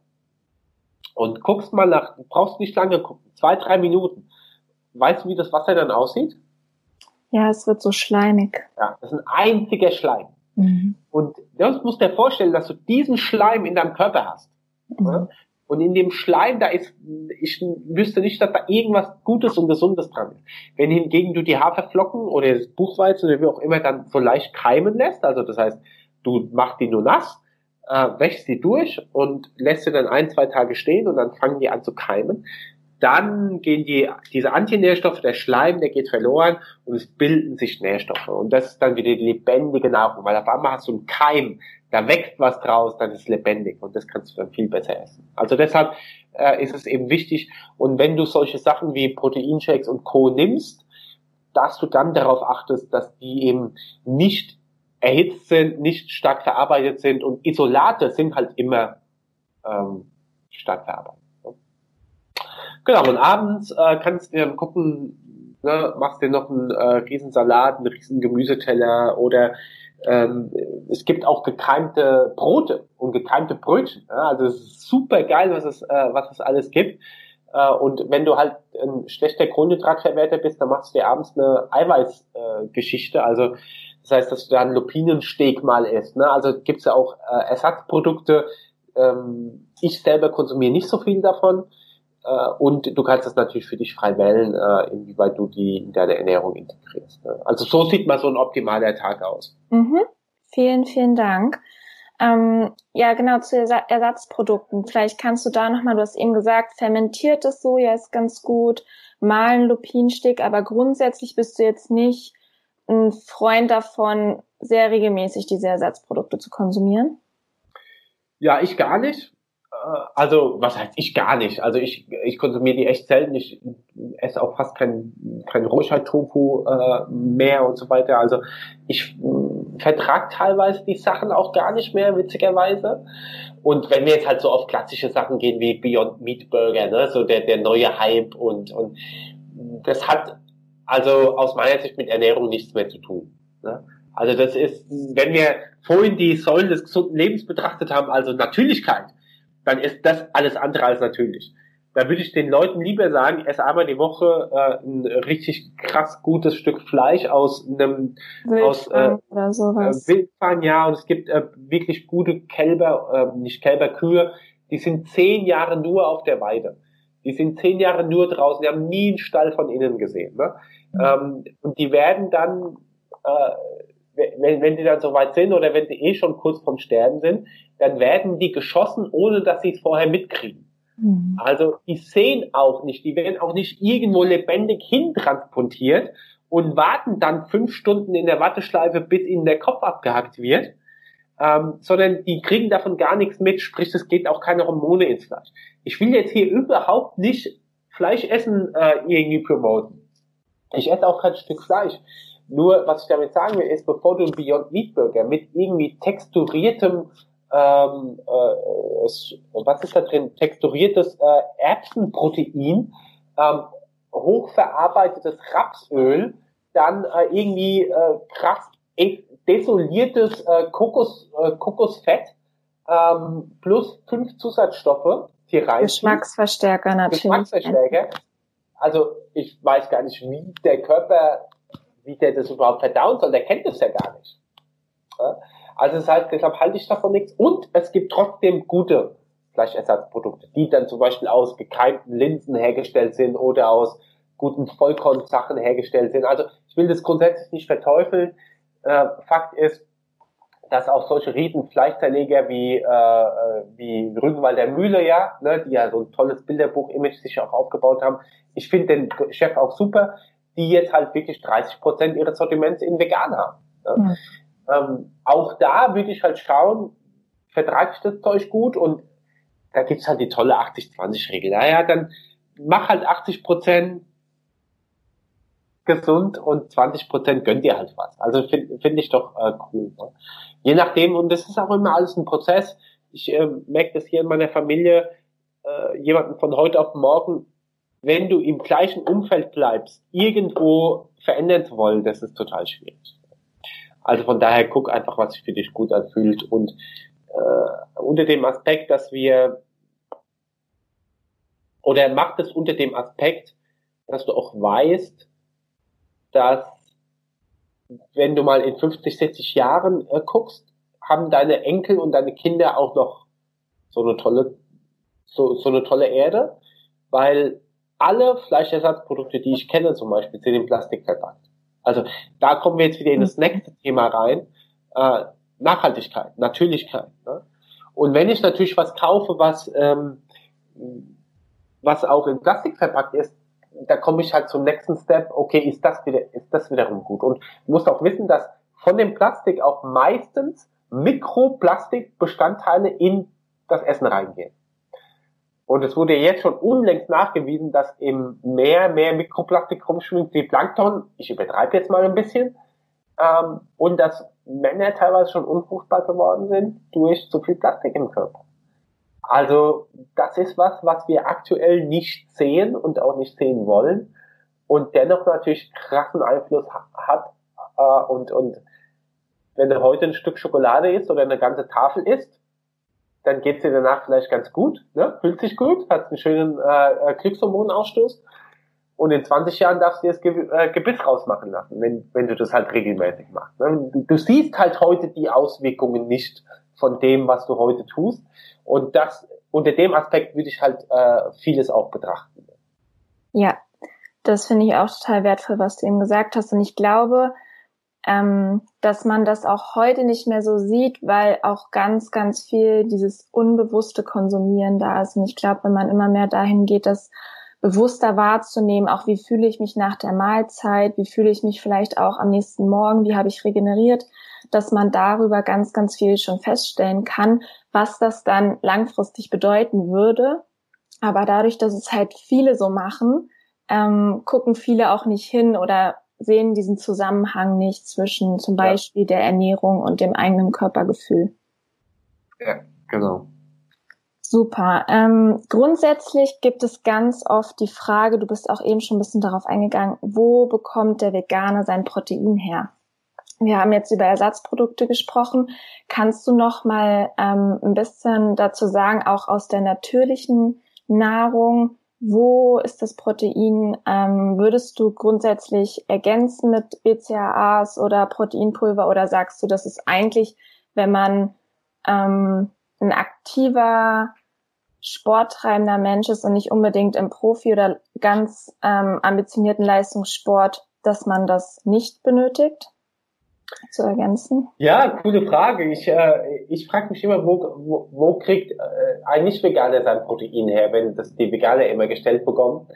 Und guckst mal nach, brauchst nicht lange gucken, zwei, drei Minuten. Weißt du, wie das Wasser dann aussieht? Ja, es wird so schleimig. Ja, das ist ein einziger Schleim. Mhm. Und das musst du dir vorstellen, dass du diesen Schleim in deinem Körper hast. Mhm. Und in dem Schleim, da ist, ich wüsste nicht, dass da irgendwas Gutes und Gesundes dran ist. Wenn hingegen du die Haferflocken oder das Buchweizen oder wie auch immer dann so leicht keimen lässt, also das heißt, du machst die nur nass, äh, wäschst die durch und lässt sie dann ein, zwei Tage stehen und dann fangen die an zu keimen, dann gehen die, diese Antinährstoffe, der Schleim, der geht verloren und es bilden sich Nährstoffe. Und das ist dann wieder die lebendige Nahrung, weil auf einmal hast du einen Keim, da wächst was draus, dann ist es lebendig und das kannst du dann viel besser essen. Also deshalb äh, ist es eben wichtig und wenn du solche Sachen wie Proteinshakes und Co. nimmst, dass du dann darauf achtest, dass die eben nicht erhitzt sind, nicht stark verarbeitet sind und Isolate sind halt immer ähm, stark verarbeitet. Genau, und abends äh, kannst du dann gucken, ne, machst dir noch einen äh, Riesensalat, einen riesen Gemüseteller oder ähm, es gibt auch gekeimte Brote und gekeimte Brötchen. Ja? Also es ist super geil, was es, äh, was es alles gibt. Äh, und wenn du halt ein schlechter Kohlenhydratverwerter bist, dann machst du dir abends eine Eiweißgeschichte. Äh, also das heißt, dass du da einen Lupinensteak mal isst. Ne? Also gibt's ja auch äh, Ersatzprodukte. Ähm, ich selber konsumiere nicht so viel davon. Äh, und du kannst das natürlich für dich frei wählen, äh, inwieweit du die in deine Ernährung integrierst. Ne? Also so sieht mal so ein optimaler Tag aus. Mhm. Vielen, vielen Dank. Ähm, ja, genau, zu Ersatzprodukten. Vielleicht kannst du da nochmal, du hast eben gesagt, fermentiertes Soja ist ganz gut, malen Lupinenstick, aber grundsätzlich bist du jetzt nicht ein Freund davon, sehr regelmäßig diese Ersatzprodukte zu konsumieren? Ja, ich gar nicht. Also, was heißt ich gar nicht? Also ich, ich konsumiere die echt selten. Ich esse auch fast kein, kein Rohschalt-Tofu äh, mehr und so weiter. Also ich äh, vertrag teilweise die Sachen auch gar nicht mehr, witzigerweise. Und wenn wir jetzt halt so auf klassische Sachen gehen wie Beyond Meat Burger, ne, so der, der neue Hype und, und das hat also aus meiner Sicht mit Ernährung nichts mehr zu tun. Ne? Also das ist, wenn wir vorhin die Säulen des gesunden Lebens betrachtet haben, also Natürlichkeit, dann ist das alles andere als natürlich. Da würde ich den Leuten lieber sagen, ess einmal die Woche äh, ein richtig krass gutes Stück Fleisch aus einem Wildfang aus äh, oder sowas. Äh, Wildfang, ja, und es gibt äh, wirklich gute Kälber, äh, nicht Kälber, Kühe, die sind zehn Jahre nur auf der Weide. Die sind zehn Jahre nur draußen, die haben nie einen Stall von innen gesehen. Ne? Mhm. Ähm, und die werden dann äh, wenn, wenn die dann so weit sind oder wenn sie eh schon kurz vorm Sterben sind, dann werden die geschossen, ohne dass sie es vorher mitkriegen. Mhm. Also die sehen auch nicht, die werden auch nicht irgendwo lebendig hintransportiert und warten dann fünf Stunden in der Watteschleife, bis ihnen der Kopf abgehackt wird, ähm, sondern die kriegen davon gar nichts mit, sprich es geht auch keine Hormone ins Fleisch. Ich will jetzt hier überhaupt nicht Fleischessen äh, irgendwie promoten. Ich esse auch kein Stück Fleisch. Nur, was ich damit sagen will, ist, bevor du einen Beyond Meat Burger mit irgendwie texturiertem, ähm, äh, was ist da drin, texturiertes äh, Erbsenprotein, ähm, hochverarbeitetes Rapsöl, dann äh, irgendwie äh, krass desoliertes äh, Kokos, äh, Kokosfett ähm, plus fünf Zusatzstoffe hier rein. Geschmacksverstärker natürlich. Geschmacksverstärker. Also ich weiß gar nicht, wie der Körper, wie der das überhaupt verdauen soll. Der kennt das ja gar nicht. Ja? Also heißt, deshalb halte ich davon nichts. Und es gibt trotzdem gute Fleischersatzprodukte, die dann zum Beispiel aus gekeimten Linsen hergestellt sind oder aus guten Vollkornsachen hergestellt sind. Also ich will das grundsätzlich nicht verteufeln. Äh, Fakt ist, dass auch solche Riesenfleischzerleger wie, äh, wie Rügenwalder Mühle, ja, ne, die ja so ein tolles Bilderbuch-Image sich auch aufgebaut haben. Ich finde den Chef auch super, die jetzt halt wirklich 30 Prozent ihres Sortiments in vegan haben. Ne? Mhm. Ähm, auch da würde ich halt schauen, vertrage ich das Zeug gut und da gibt's halt die tolle 80-20-Regel. Naja, dann mach halt 80 Prozent gesund und 20 Prozent gönnt ihr halt was. Also finde find ich doch äh, cool. Ne? Je nachdem, und das ist auch immer alles ein Prozess. Ich äh, merke das hier in meiner Familie, äh, jemanden von heute auf morgen, wenn du im gleichen Umfeld bleibst, irgendwo verändern zu wollen, das ist total schwierig. Also von daher guck einfach, was sich für dich gut anfühlt und äh, unter dem Aspekt, dass wir oder macht es unter dem Aspekt, dass du auch weißt, dass wenn du mal in 50, 60 Jahren äh, guckst, haben deine Enkel und deine Kinder auch noch so eine tolle, so, so eine tolle Erde, weil alle Fleischersatzprodukte, die ich kenne zum Beispiel, sind in Plastik verpackt. Also da kommen wir jetzt wieder in das mhm. nächste Thema rein. Äh, Nachhaltigkeit, Natürlichkeit. Ne? Und wenn ich natürlich was kaufe, was, ähm, was auch in Plastik verpackt ist, da komme ich halt zum nächsten Step, okay, ist das wieder, ist das wiederum gut? Und du musst auch wissen, dass von dem Plastik auch meistens Mikroplastikbestandteile in das Essen reingehen. Und es wurde jetzt schon unlängst nachgewiesen, dass im Meer mehr Mikroplastik rumschwimmt wie Plankton. Ich übertreibe jetzt mal ein bisschen. Ähm, und dass Männer teilweise schon unfruchtbar geworden sind durch zu viel Plastik im Körper. Also das ist was, was wir aktuell nicht sehen und auch nicht sehen wollen und dennoch natürlich krassen Einfluss hat. Äh, und, und wenn du heute ein Stück Schokolade isst oder eine ganze Tafel isst, dann geht's dir danach vielleicht ganz gut, ne? fühlt sich gut, hast einen schönen äh, äh Glückshormonausstoß und in 20 Jahren darfst du dir das Ge äh, Gebiss rausmachen lassen, wenn, wenn du das halt regelmäßig machst. Ne? Du, du siehst halt heute die Auswirkungen nicht von dem, was du heute tust. Und das, unter dem Aspekt würde ich halt äh, vieles auch betrachten. Ja, das finde ich auch total wertvoll, was du eben gesagt hast. Und ich glaube, ähm, dass man das auch heute nicht mehr so sieht, weil auch ganz, ganz viel dieses unbewusste Konsumieren da ist. Und ich glaube, wenn man immer mehr dahin geht, das bewusster wahrzunehmen, auch wie fühle ich mich nach der Mahlzeit, wie fühle ich mich vielleicht auch am nächsten Morgen, wie habe ich regeneriert, dass man darüber ganz, ganz viel schon feststellen kann, was das dann langfristig bedeuten würde. Aber dadurch, dass es halt viele so machen, ähm, gucken viele auch nicht hin oder sehen diesen Zusammenhang nicht zwischen zum Beispiel ja. der Ernährung und dem eigenen Körpergefühl. Ja, genau. Super. Ähm, grundsätzlich gibt es ganz oft die Frage, du bist auch eben schon ein bisschen darauf eingegangen, wo bekommt der Veganer sein Protein her? Wir haben jetzt über Ersatzprodukte gesprochen. Kannst du noch mal ähm, ein bisschen dazu sagen, auch aus der natürlichen Nahrung, wo ist das Protein? Ähm, würdest du grundsätzlich ergänzen mit BCAAs oder Proteinpulver oder sagst du, das ist eigentlich, wenn man ähm, ein aktiver, sporttreibender Mensch ist und nicht unbedingt im Profi- oder ganz ähm, ambitionierten Leistungssport, dass man das nicht benötigt? Zu ergänzen? Ja, coole Frage. Ich, äh, ich frage mich immer, wo, wo, wo kriegt äh, ein Nicht-Veganer sein Protein her, wenn das die Veganer immer gestellt bekommen?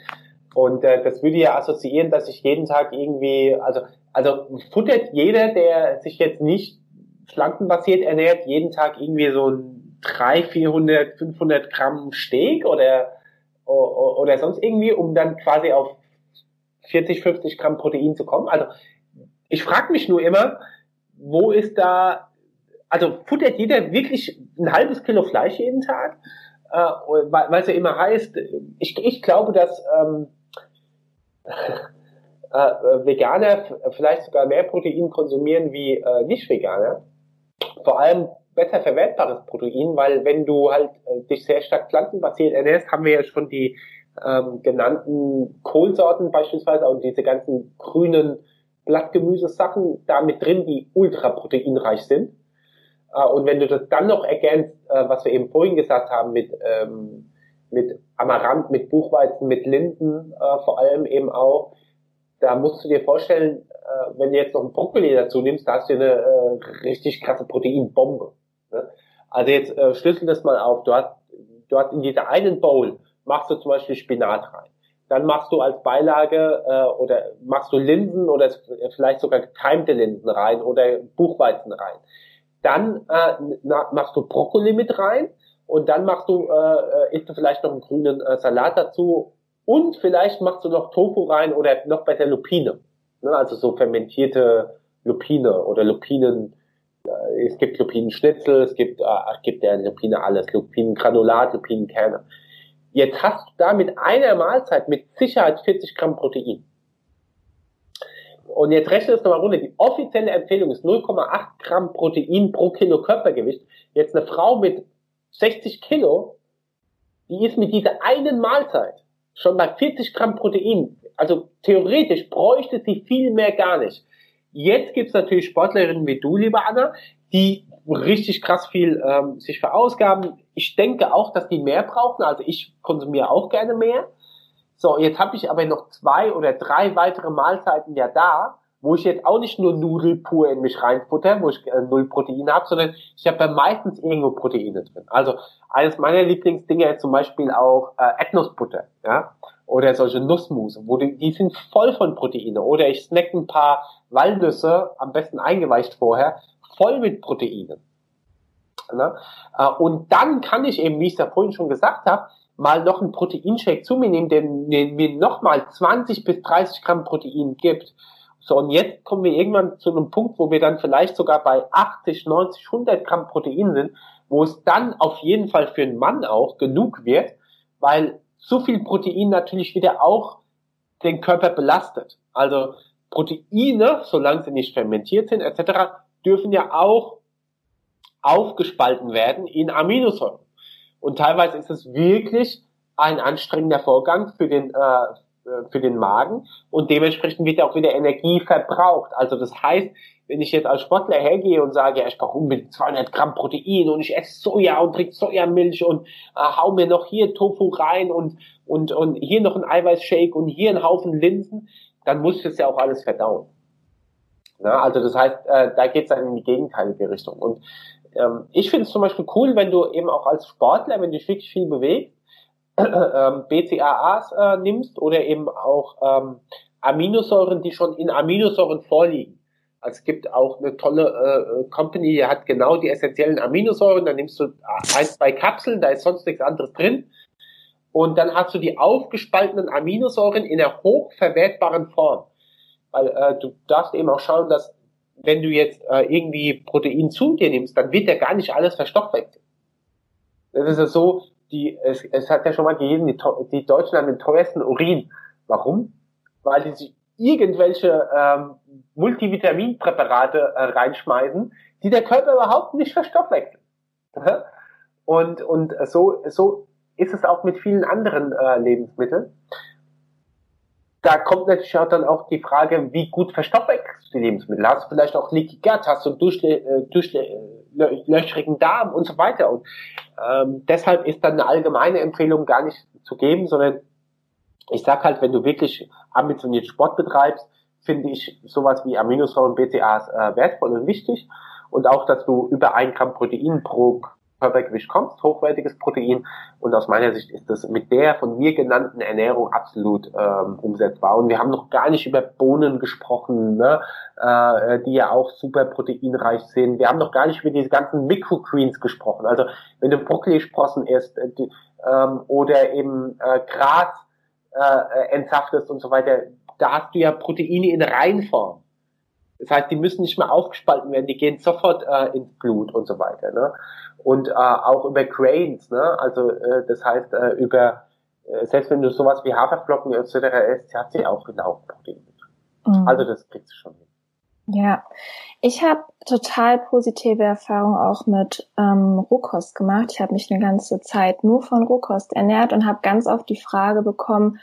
Und äh, das würde ja assoziieren, dass ich jeden Tag irgendwie, also, also futtert jeder, der sich jetzt nicht schlankenbasiert ernährt, jeden Tag irgendwie so ein 300, 400, 500 Gramm Steak oder oder sonst irgendwie, um dann quasi auf 40, 50 Gramm Protein zu kommen. Also ich frage mich nur immer, wo ist da, also futtert jeder wirklich ein halbes Kilo Fleisch jeden Tag? Äh, weil es ja immer heißt, ich, ich glaube, dass ähm, äh, Veganer vielleicht sogar mehr Protein konsumieren wie äh, Nicht-Veganer. Vor allem besser verwertbares Protein, weil wenn du halt äh, dich sehr stark pflanzenbasiert ernährst, haben wir ja schon die ähm, genannten Kohlsorten beispielsweise und diese ganzen grünen Blattgemüsesachen da mit drin, die ultra proteinreich sind. Äh, und wenn du das dann noch ergänzt, äh, was wir eben vorhin gesagt haben, mit, ähm, mit Amaranth, mit Buchweizen, mit Linden äh, vor allem eben auch, da musst du dir vorstellen, äh, wenn du jetzt noch einen Brokkoli dazu nimmst, da hast du eine äh, richtig krasse Proteinbombe. Ne? Also jetzt äh, schlüssel das mal auf. Du hast, du hast in dieser einen Bowl machst du zum Beispiel Spinat rein. Dann machst du als Beilage äh, oder machst du Linsen oder vielleicht sogar gekeimte Linsen rein oder Buchweizen rein. Dann äh, machst du Brokkoli mit rein und dann machst du, äh, isst du vielleicht noch einen grünen äh, Salat dazu und vielleicht machst du noch Tofu rein oder noch bei der Lupine. Ne? Also so fermentierte Lupine oder Lupinen. Äh, es gibt Lupinenschnitzel, es gibt, äh, gibt der Lupine alles, Lupinengranulat, Lupinenkerne. Jetzt hast du da mit einer Mahlzeit mit Sicherheit 40 Gramm Protein. Und jetzt rechne es nochmal runter. Die offizielle Empfehlung ist 0,8 Gramm Protein pro Kilo Körpergewicht. Jetzt eine Frau mit 60 Kilo, die ist mit dieser einen Mahlzeit schon bei 40 Gramm Protein. Also theoretisch bräuchte sie viel mehr gar nicht. Jetzt gibt's natürlich Sportlerinnen wie du, liebe Anna, die richtig krass viel ähm, sich verausgaben. Ich denke auch, dass die mehr brauchen. Also ich konsumiere auch gerne mehr. So, jetzt habe ich aber noch zwei oder drei weitere Mahlzeiten ja da, wo ich jetzt auch nicht nur Nudel pur in mich reinfutter, wo ich äh, null Proteine habe, sondern ich habe da meistens irgendwo Proteine drin. Also eines meiner Lieblingsdinge ist zum Beispiel auch äh, Ethnosbutter, ja, oder solche Nussmuse, wo die, die sind voll von Proteine. Oder ich snack ein paar Walnüsse, am besten eingeweicht vorher, voll mit Proteinen. Ne? Äh, und dann kann ich eben, wie ich es ja vorhin schon gesagt habe, mal noch einen Proteinshake zu mir nehmen, der, mir nochmal 20 bis 30 Gramm Protein gibt. So, und jetzt kommen wir irgendwann zu einem Punkt, wo wir dann vielleicht sogar bei 80, 90, 100 Gramm Protein sind, wo es dann auf jeden Fall für einen Mann auch genug wird, weil so viel Protein natürlich wieder auch den Körper belastet. Also Proteine, solange sie nicht fermentiert sind etc., dürfen ja auch aufgespalten werden in Aminosäuren. Und teilweise ist es wirklich ein anstrengender Vorgang für den, äh, für den Magen und dementsprechend wird ja auch wieder Energie verbraucht. Also das heißt, wenn ich jetzt als Sportler hergehe und sage, ich brauche unbedingt 200 Gramm Protein und ich esse Soja und trinke Sojamilch und äh, hau mir noch hier Tofu rein und, und, und hier noch ein Eiweißshake und hier einen Haufen Linsen, dann muss ich das ja auch alles verdauen. Na, also das heißt, äh, da geht es dann in die gegenteilige Richtung. Und ähm, ich finde es zum Beispiel cool, wenn du eben auch als Sportler, wenn du dich wirklich viel bewegst, ähm, BCAAs äh, nimmst oder eben auch ähm, Aminosäuren, die schon in Aminosäuren vorliegen. Also es gibt auch eine tolle äh, Company, die hat genau die essentiellen Aminosäuren, dann nimmst du ein, zwei Kapseln, da ist sonst nichts anderes drin. Und dann hast du die aufgespaltenen Aminosäuren in einer hochverwertbaren Form. Weil äh, du darfst eben auch schauen, dass wenn du jetzt äh, irgendwie Protein zu dir nimmst, dann wird ja gar nicht alles verstoffwechselt. Das ist ja so, die, es, es hat ja schon mal gegeben, die, die Deutschen haben den teuersten Urin. Warum? Weil die sich irgendwelche ähm, Multivitaminpräparate äh, reinschmeißen, die der Körper überhaupt nicht verstoffwechselt. Und, und so, so ist es auch mit vielen anderen äh, Lebensmitteln da kommt natürlich auch dann auch die Frage, wie gut verstoffwechselst du die Lebensmittel? Hast du vielleicht auch Leaky Gut, hast du durchlöchrigen äh, Darm und so weiter. Und ähm, deshalb ist dann eine allgemeine Empfehlung gar nicht zu geben, sondern ich sag halt, wenn du wirklich ambitioniert Sport betreibst, finde ich sowas wie Aminosäuren, BCAAs äh, wertvoll und wichtig. Und auch, dass du über ein Gramm Protein pro Körpergewicht kommst, hochwertiges Protein. Und aus meiner Sicht ist das mit der von mir genannten Ernährung absolut ähm, umsetzbar. Und wir haben noch gar nicht über Bohnen gesprochen, ne? äh, die ja auch super proteinreich sind. Wir haben noch gar nicht über diese ganzen Microgreens gesprochen. Also wenn du Brokkoli-Sprossen isst äh, die, ähm, oder eben äh, Gras äh, entsaftest und so weiter, da hast du ja Proteine in Reinform. Das heißt, die müssen nicht mehr aufgespalten werden, die gehen sofort äh, ins Blut und so weiter. Ne? Und äh, auch über Grains, ne? also äh, das heißt äh, über, äh, selbst wenn du sowas wie Haferflocken etc. isst, hat sie auch genau Proteine. Mhm. Also das kriegst du schon hin. Ja, ich habe total positive Erfahrungen auch mit ähm, Rohkost gemacht. Ich habe mich eine ganze Zeit nur von Rohkost ernährt und habe ganz oft die Frage bekommen,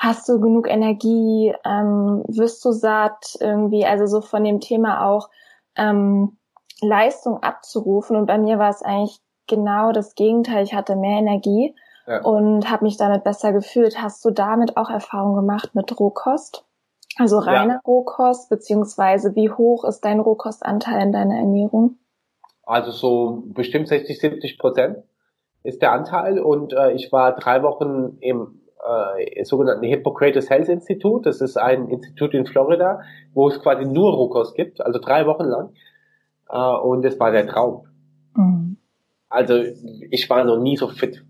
hast du genug Energie, ähm, wirst du satt irgendwie, also so von dem Thema auch ähm, Leistung abzurufen. Und bei mir war es eigentlich genau das Gegenteil. Ich hatte mehr Energie ja. und habe mich damit besser gefühlt. Hast du damit auch Erfahrung gemacht mit Rohkost? Also reine ja. Rohkost, beziehungsweise wie hoch ist dein Rohkostanteil in deiner Ernährung? Also so bestimmt 60, 70 Prozent ist der Anteil und äh, ich war drei Wochen im äh, sogenannten Hippocrates Health Institute. Das ist ein Institut in Florida, wo es quasi nur Rohkost gibt, also drei Wochen lang. Äh, und es war der Traum. Mhm. Also ich war noch nie so fit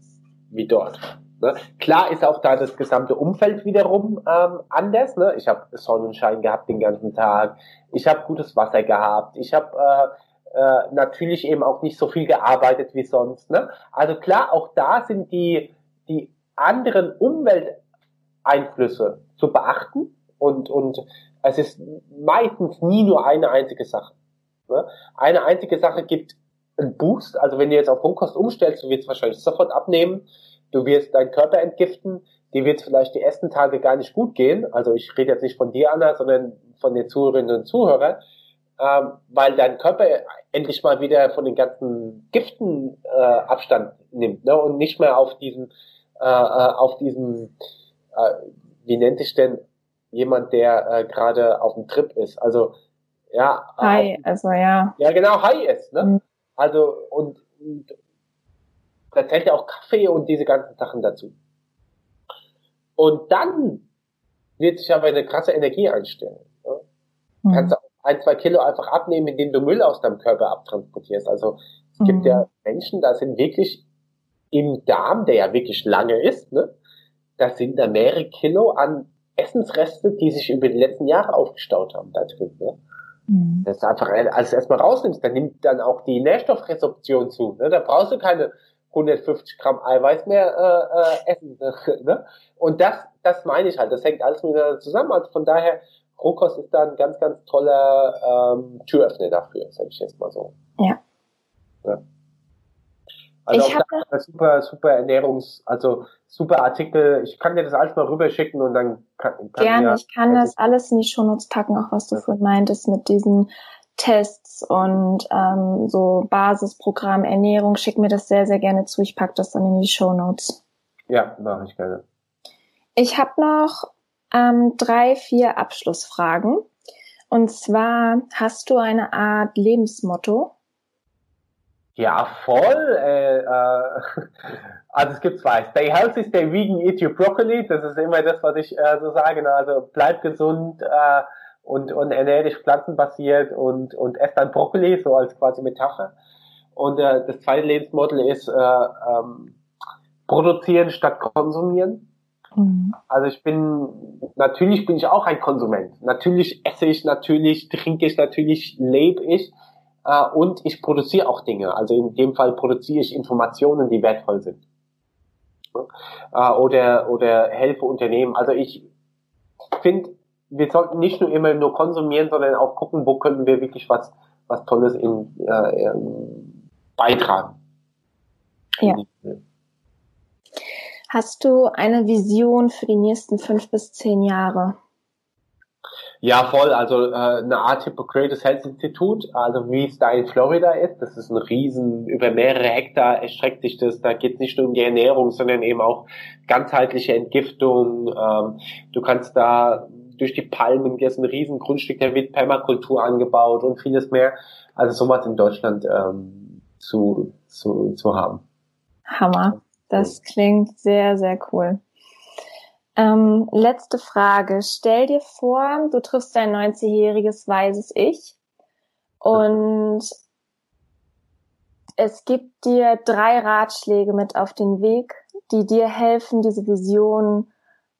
wie dort. Ne? Klar ist auch da das gesamte Umfeld wiederum ähm, anders. Ne? Ich habe Sonnenschein gehabt den ganzen Tag. Ich habe gutes Wasser gehabt. Ich habe äh, äh, natürlich eben auch nicht so viel gearbeitet wie sonst. Ne? Also klar, auch da sind die die anderen Umwelteinflüsse zu beachten und, und es ist meistens nie nur eine einzige Sache. Ne? Eine einzige Sache gibt einen Boost, also wenn du jetzt auf Rohkost umstellst, du wirst wahrscheinlich sofort abnehmen, du wirst deinen Körper entgiften, dir wird vielleicht die ersten Tage gar nicht gut gehen, also ich rede jetzt nicht von dir, Anna, sondern von den Zuhörerinnen und Zuhörern, ähm, weil dein Körper endlich mal wieder von den ganzen Giften äh, Abstand nimmt ne? und nicht mehr auf diesen äh, äh, auf diesem, äh, wie nennt sich denn jemand, der äh, gerade auf dem Trip ist? Also ja. Hi, auf, also ja. Ja, genau, Hi ist, ne? Mhm. Also und, und da zählt ja auch Kaffee und diese ganzen Sachen dazu. Und dann wird sich aber eine krasse Energie einstellen. Ne? Mhm. Kannst du auch ein, zwei Kilo einfach abnehmen, indem du Müll aus deinem Körper abtransportierst. Also es mhm. gibt ja Menschen, da sind wirklich im Darm, der ja wirklich lange ist, ne, da sind da mehrere Kilo an Essensreste, die sich über die letzten Jahre aufgestaut haben da drin. Ne? Mhm. Das ist einfach, als du erstmal rausnimmst, dann nimmt dann auch die Nährstoffresorption zu. Ne? Da brauchst du keine 150 Gramm Eiweiß mehr äh, äh, essen. Ne? Und das, das meine ich halt. Das hängt alles miteinander zusammen. Also von daher, Rohkost ist da ein ganz, ganz toller ähm, Türöffner dafür, sage ich jetzt mal so. Ja. ja. Also ich da super, super Ernährungs, also super Artikel. Ich kann dir das alles mal rüberschicken und dann kann, kann Gerne, ja, ich kann das alles in die Shownotes packen, auch was du ja. vorhin meintest mit diesen Tests und ähm, so Basisprogramm Ernährung. Schick mir das sehr, sehr gerne zu. Ich pack das dann in die Shownotes. Ja, mache ich gerne. Ich habe noch ähm, drei, vier Abschlussfragen. Und zwar, hast du eine Art Lebensmotto? Ja, voll. Äh, äh, also es gibt zwei. Stay healthy, stay vegan, eat your broccoli. Das ist immer das, was ich äh, so sage. Ne? Also bleib gesund äh, und, und ernähre dich pflanzenbasiert und, und ess dann Brokkoli, so als quasi Metapher. Und äh, das zweite Lebensmodell ist äh, ähm, produzieren statt konsumieren. Mhm. Also ich bin, natürlich bin ich auch ein Konsument. Natürlich esse ich, natürlich trinke ich, natürlich lebe ich äh, und ich produziere auch Dinge. Also in dem Fall produziere ich Informationen, die wertvoll sind. Äh, oder, oder helfe Unternehmen. Also ich finde, wir sollten nicht nur immer nur konsumieren, sondern auch gucken, wo können wir wirklich was, was Tolles in, äh, ähm, beitragen. Ja. Hast du eine Vision für die nächsten fünf bis zehn Jahre? Ja, voll. Also äh, eine Art Hippocrates Health Institut, also wie es da in Florida ist. Das ist ein Riesen, über mehrere Hektar erstreckt sich das. Da geht es nicht nur um die Ernährung, sondern eben auch ganzheitliche Entgiftung. Ähm, du kannst da durch die Palmen, hier ist ein riesen Grundstück, der wird Permakultur angebaut und vieles mehr. Also sowas in Deutschland ähm, zu, zu, zu haben. Hammer. Das klingt sehr, sehr cool. Ähm, letzte Frage. Stell dir vor, du triffst dein 90-jähriges weises Ich und es gibt dir drei Ratschläge mit auf den Weg, die dir helfen, diese Vision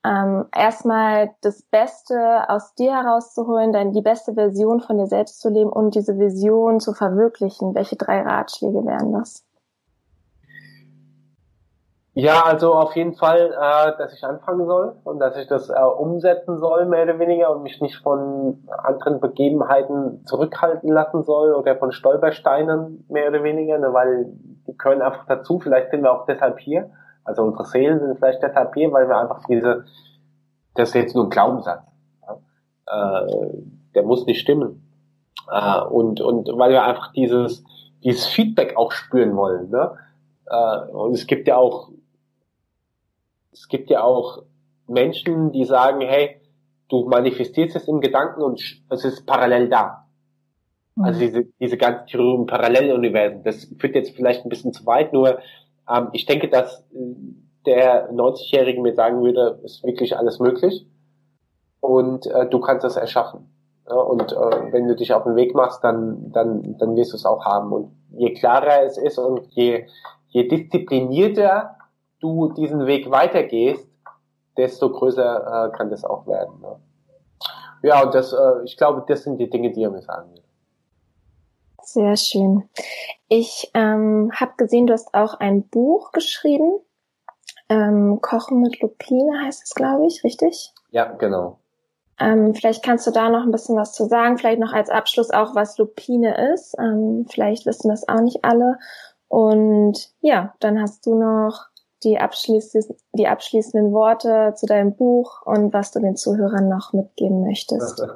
ähm, erstmal das Beste aus dir herauszuholen, dann die beste Version von dir selbst zu leben und diese Vision zu verwirklichen. Welche drei Ratschläge wären das? Ja, also auf jeden Fall, äh, dass ich anfangen soll und dass ich das äh, umsetzen soll, mehr oder weniger, und mich nicht von anderen Begebenheiten zurückhalten lassen soll oder von Stolpersteinen, mehr oder weniger, ne, weil die können einfach dazu. Vielleicht sind wir auch deshalb hier. Also unsere Seelen sind vielleicht deshalb hier, weil wir einfach diese, das ist jetzt nur ein Glaubenssatz. Ja? Äh, der muss nicht stimmen. Äh, und, und weil wir einfach dieses, dieses Feedback auch spüren wollen. Ne? Äh, und es gibt ja auch es gibt ja auch Menschen, die sagen, hey, du manifestierst es im Gedanken und es ist parallel da. Mhm. Also diese, diese ganzen Theorien Paralleluniversen, das führt jetzt vielleicht ein bisschen zu weit, nur ähm, ich denke, dass der 90-Jährige mir sagen würde, ist wirklich alles möglich und äh, du kannst das erschaffen. Ja, und äh, wenn du dich auf den Weg machst, dann, dann, dann wirst du es auch haben. Und je klarer es ist und je, je disziplinierter du diesen Weg weitergehst, desto größer äh, kann das auch werden. Ne? Ja, und das, äh, ich glaube, das sind die Dinge, die er mir sagen will. Sehr schön. Ich ähm, habe gesehen, du hast auch ein Buch geschrieben. Ähm, Kochen mit Lupine heißt es, glaube ich, richtig? Ja, genau. Ähm, vielleicht kannst du da noch ein bisschen was zu sagen. Vielleicht noch als Abschluss auch, was Lupine ist. Ähm, vielleicht wissen das auch nicht alle. Und ja, dann hast du noch die, abschließend, die abschließenden Worte zu deinem Buch und was du den Zuhörern noch mitgeben möchtest.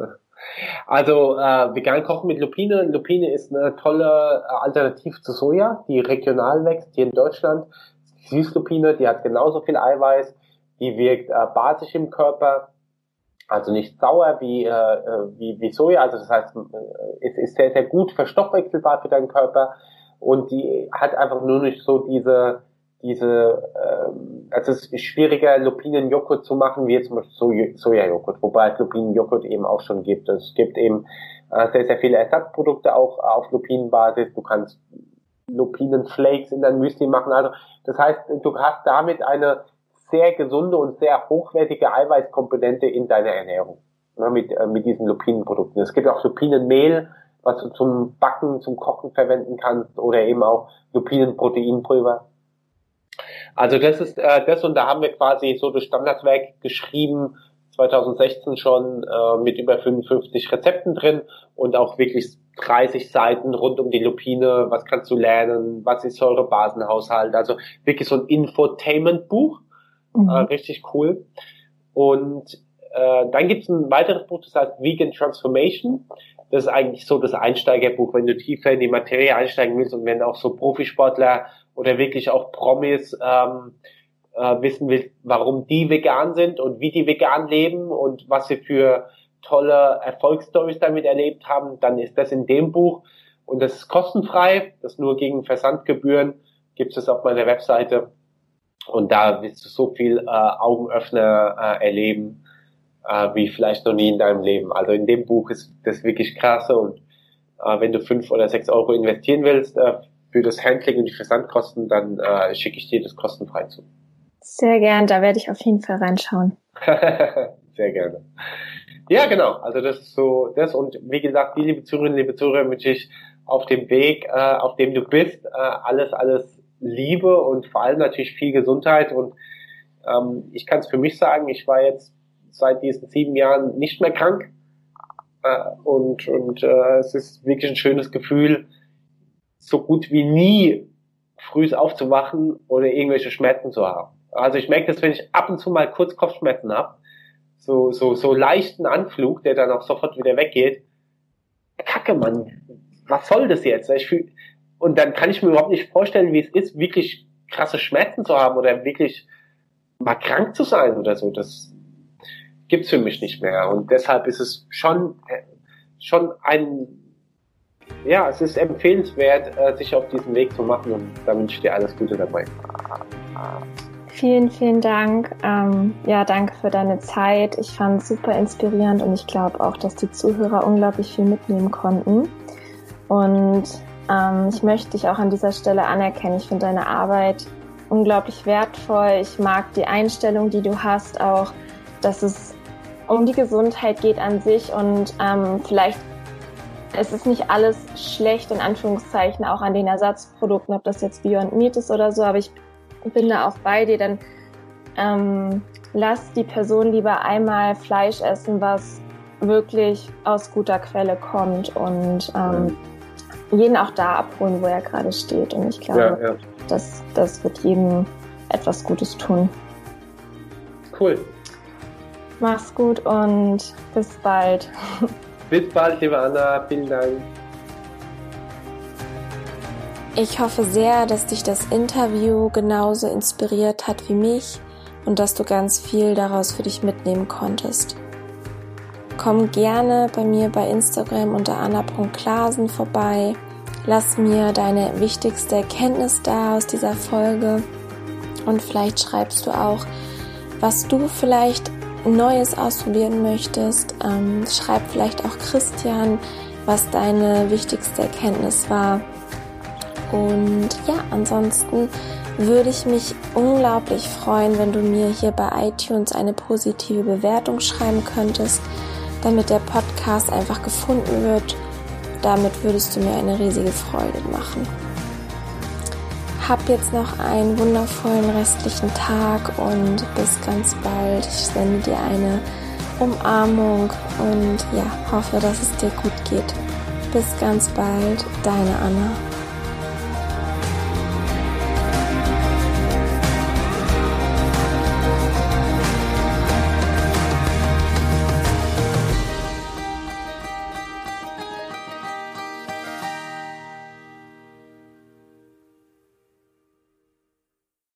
Also äh, vegan kochen mit Lupine. Lupine ist eine tolle äh, Alternative zu Soja, die regional wächst hier in Deutschland. Süßlupine, die hat genauso viel Eiweiß, die wirkt äh, basisch im Körper, also nicht sauer wie, äh, äh wie, wie Soja. Also das heißt, äh, es ist sehr, sehr gut verstoffwechselbar für deinen Körper und die hat einfach nur nicht so diese diese, ähm, also es ist schwieriger, Lupinenjoghurt zu machen, wie jetzt zum Beispiel Sojajoghurt, wobei es Lupinenjoghurt eben auch schon gibt. Es gibt eben äh, sehr, sehr viele Ersatzprodukte auch auf Lupinenbasis. Du kannst Lupinenflakes in dein Müsli machen. Also das heißt, du hast damit eine sehr gesunde und sehr hochwertige Eiweißkomponente in deiner Ernährung ne, mit, äh, mit diesen Lupinenprodukten. Es gibt auch Lupinenmehl, was du zum Backen, zum Kochen verwenden kannst oder eben auch Lupinenproteinpulver. Also das ist äh, das und da haben wir quasi so das Standardwerk geschrieben, 2016 schon äh, mit über 55 Rezepten drin und auch wirklich 30 Seiten rund um die Lupine, was kannst du lernen, was ist Säurebasenhaushalt, also wirklich so ein Infotainment-Buch, mhm. äh, richtig cool. Und äh, dann gibt es ein weiteres Buch, das heißt Vegan Transformation. Das ist eigentlich so das Einsteigerbuch, wenn du tiefer in die Materie einsteigen willst und wenn auch so Profisportler oder wirklich auch Promis ähm, äh, wissen will, warum die vegan sind und wie die vegan leben und was sie für tolle Erfolgsstories damit erlebt haben, dann ist das in dem Buch. Und das ist kostenfrei, das nur gegen Versandgebühren gibt es auf meiner Webseite. Und da wirst du so viel äh, Augenöffner äh, erleben äh, wie vielleicht noch nie in deinem Leben. Also in dem Buch ist das wirklich krasse und äh, wenn du fünf oder sechs Euro investieren willst äh, für das Handling und die Versandkosten, dann äh, schicke ich dir das kostenfrei zu. Sehr gern, da werde ich auf jeden Fall reinschauen. Sehr gerne. Ja, genau. Also das ist so das und wie gesagt, die liebe Zuhörerinnen, liebe Zuhörer, wünsche ich auf dem Weg, äh, auf dem du bist, äh, alles, alles Liebe und vor allem natürlich viel Gesundheit und ähm, ich kann es für mich sagen, ich war jetzt seit diesen sieben Jahren nicht mehr krank äh, und und äh, es ist wirklich ein schönes Gefühl, so gut wie nie früh aufzuwachen oder irgendwelche Schmerzen zu haben. Also ich merke das, wenn ich ab und zu mal kurz Kopfschmerzen habe, so, so, so leichten Anflug, der dann auch sofort wieder weggeht. Kacke, Mann, was soll das jetzt? Ich fühl, und dann kann ich mir überhaupt nicht vorstellen, wie es ist, wirklich krasse Schmerzen zu haben oder wirklich mal krank zu sein oder so. Das gibt's für mich nicht mehr. Und deshalb ist es schon, äh, schon ein ja, es ist empfehlenswert, äh, sich auf diesen Weg zu machen und da wünsche ich dir alles Gute dabei. Vielen, vielen Dank. Ähm, ja, danke für deine Zeit. Ich fand es super inspirierend und ich glaube auch, dass die Zuhörer unglaublich viel mitnehmen konnten. Und ähm, ich möchte dich auch an dieser Stelle anerkennen. Ich finde deine Arbeit unglaublich wertvoll. Ich mag die Einstellung, die du hast, auch, dass es um die Gesundheit geht an sich und ähm, vielleicht es ist nicht alles schlecht, in Anführungszeichen, auch an den Ersatzprodukten, ob das jetzt Beyond Meat ist oder so, aber ich bin da auch bei dir, dann ähm, lass die Person lieber einmal Fleisch essen, was wirklich aus guter Quelle kommt und ähm, jeden auch da abholen, wo er gerade steht. Und ich glaube, ja, ja. Das, das wird jedem etwas Gutes tun. Cool. Mach's gut und bis bald. Bis bald, liebe Anna. Vielen Dank. Ich hoffe sehr, dass dich das Interview genauso inspiriert hat wie mich und dass du ganz viel daraus für dich mitnehmen konntest. Komm gerne bei mir bei Instagram unter anna.klasen vorbei. Lass mir deine wichtigste Erkenntnis da aus dieser Folge und vielleicht schreibst du auch, was du vielleicht Neues ausprobieren möchtest. Ähm, schreib vielleicht auch Christian, was deine wichtigste Erkenntnis war. Und ja, ansonsten würde ich mich unglaublich freuen, wenn du mir hier bei iTunes eine positive Bewertung schreiben könntest, damit der Podcast einfach gefunden wird. Damit würdest du mir eine riesige Freude machen. Hab jetzt noch einen wundervollen restlichen Tag und bis ganz bald. Ich sende dir eine Umarmung und ja, hoffe, dass es dir gut geht. Bis ganz bald, deine Anna.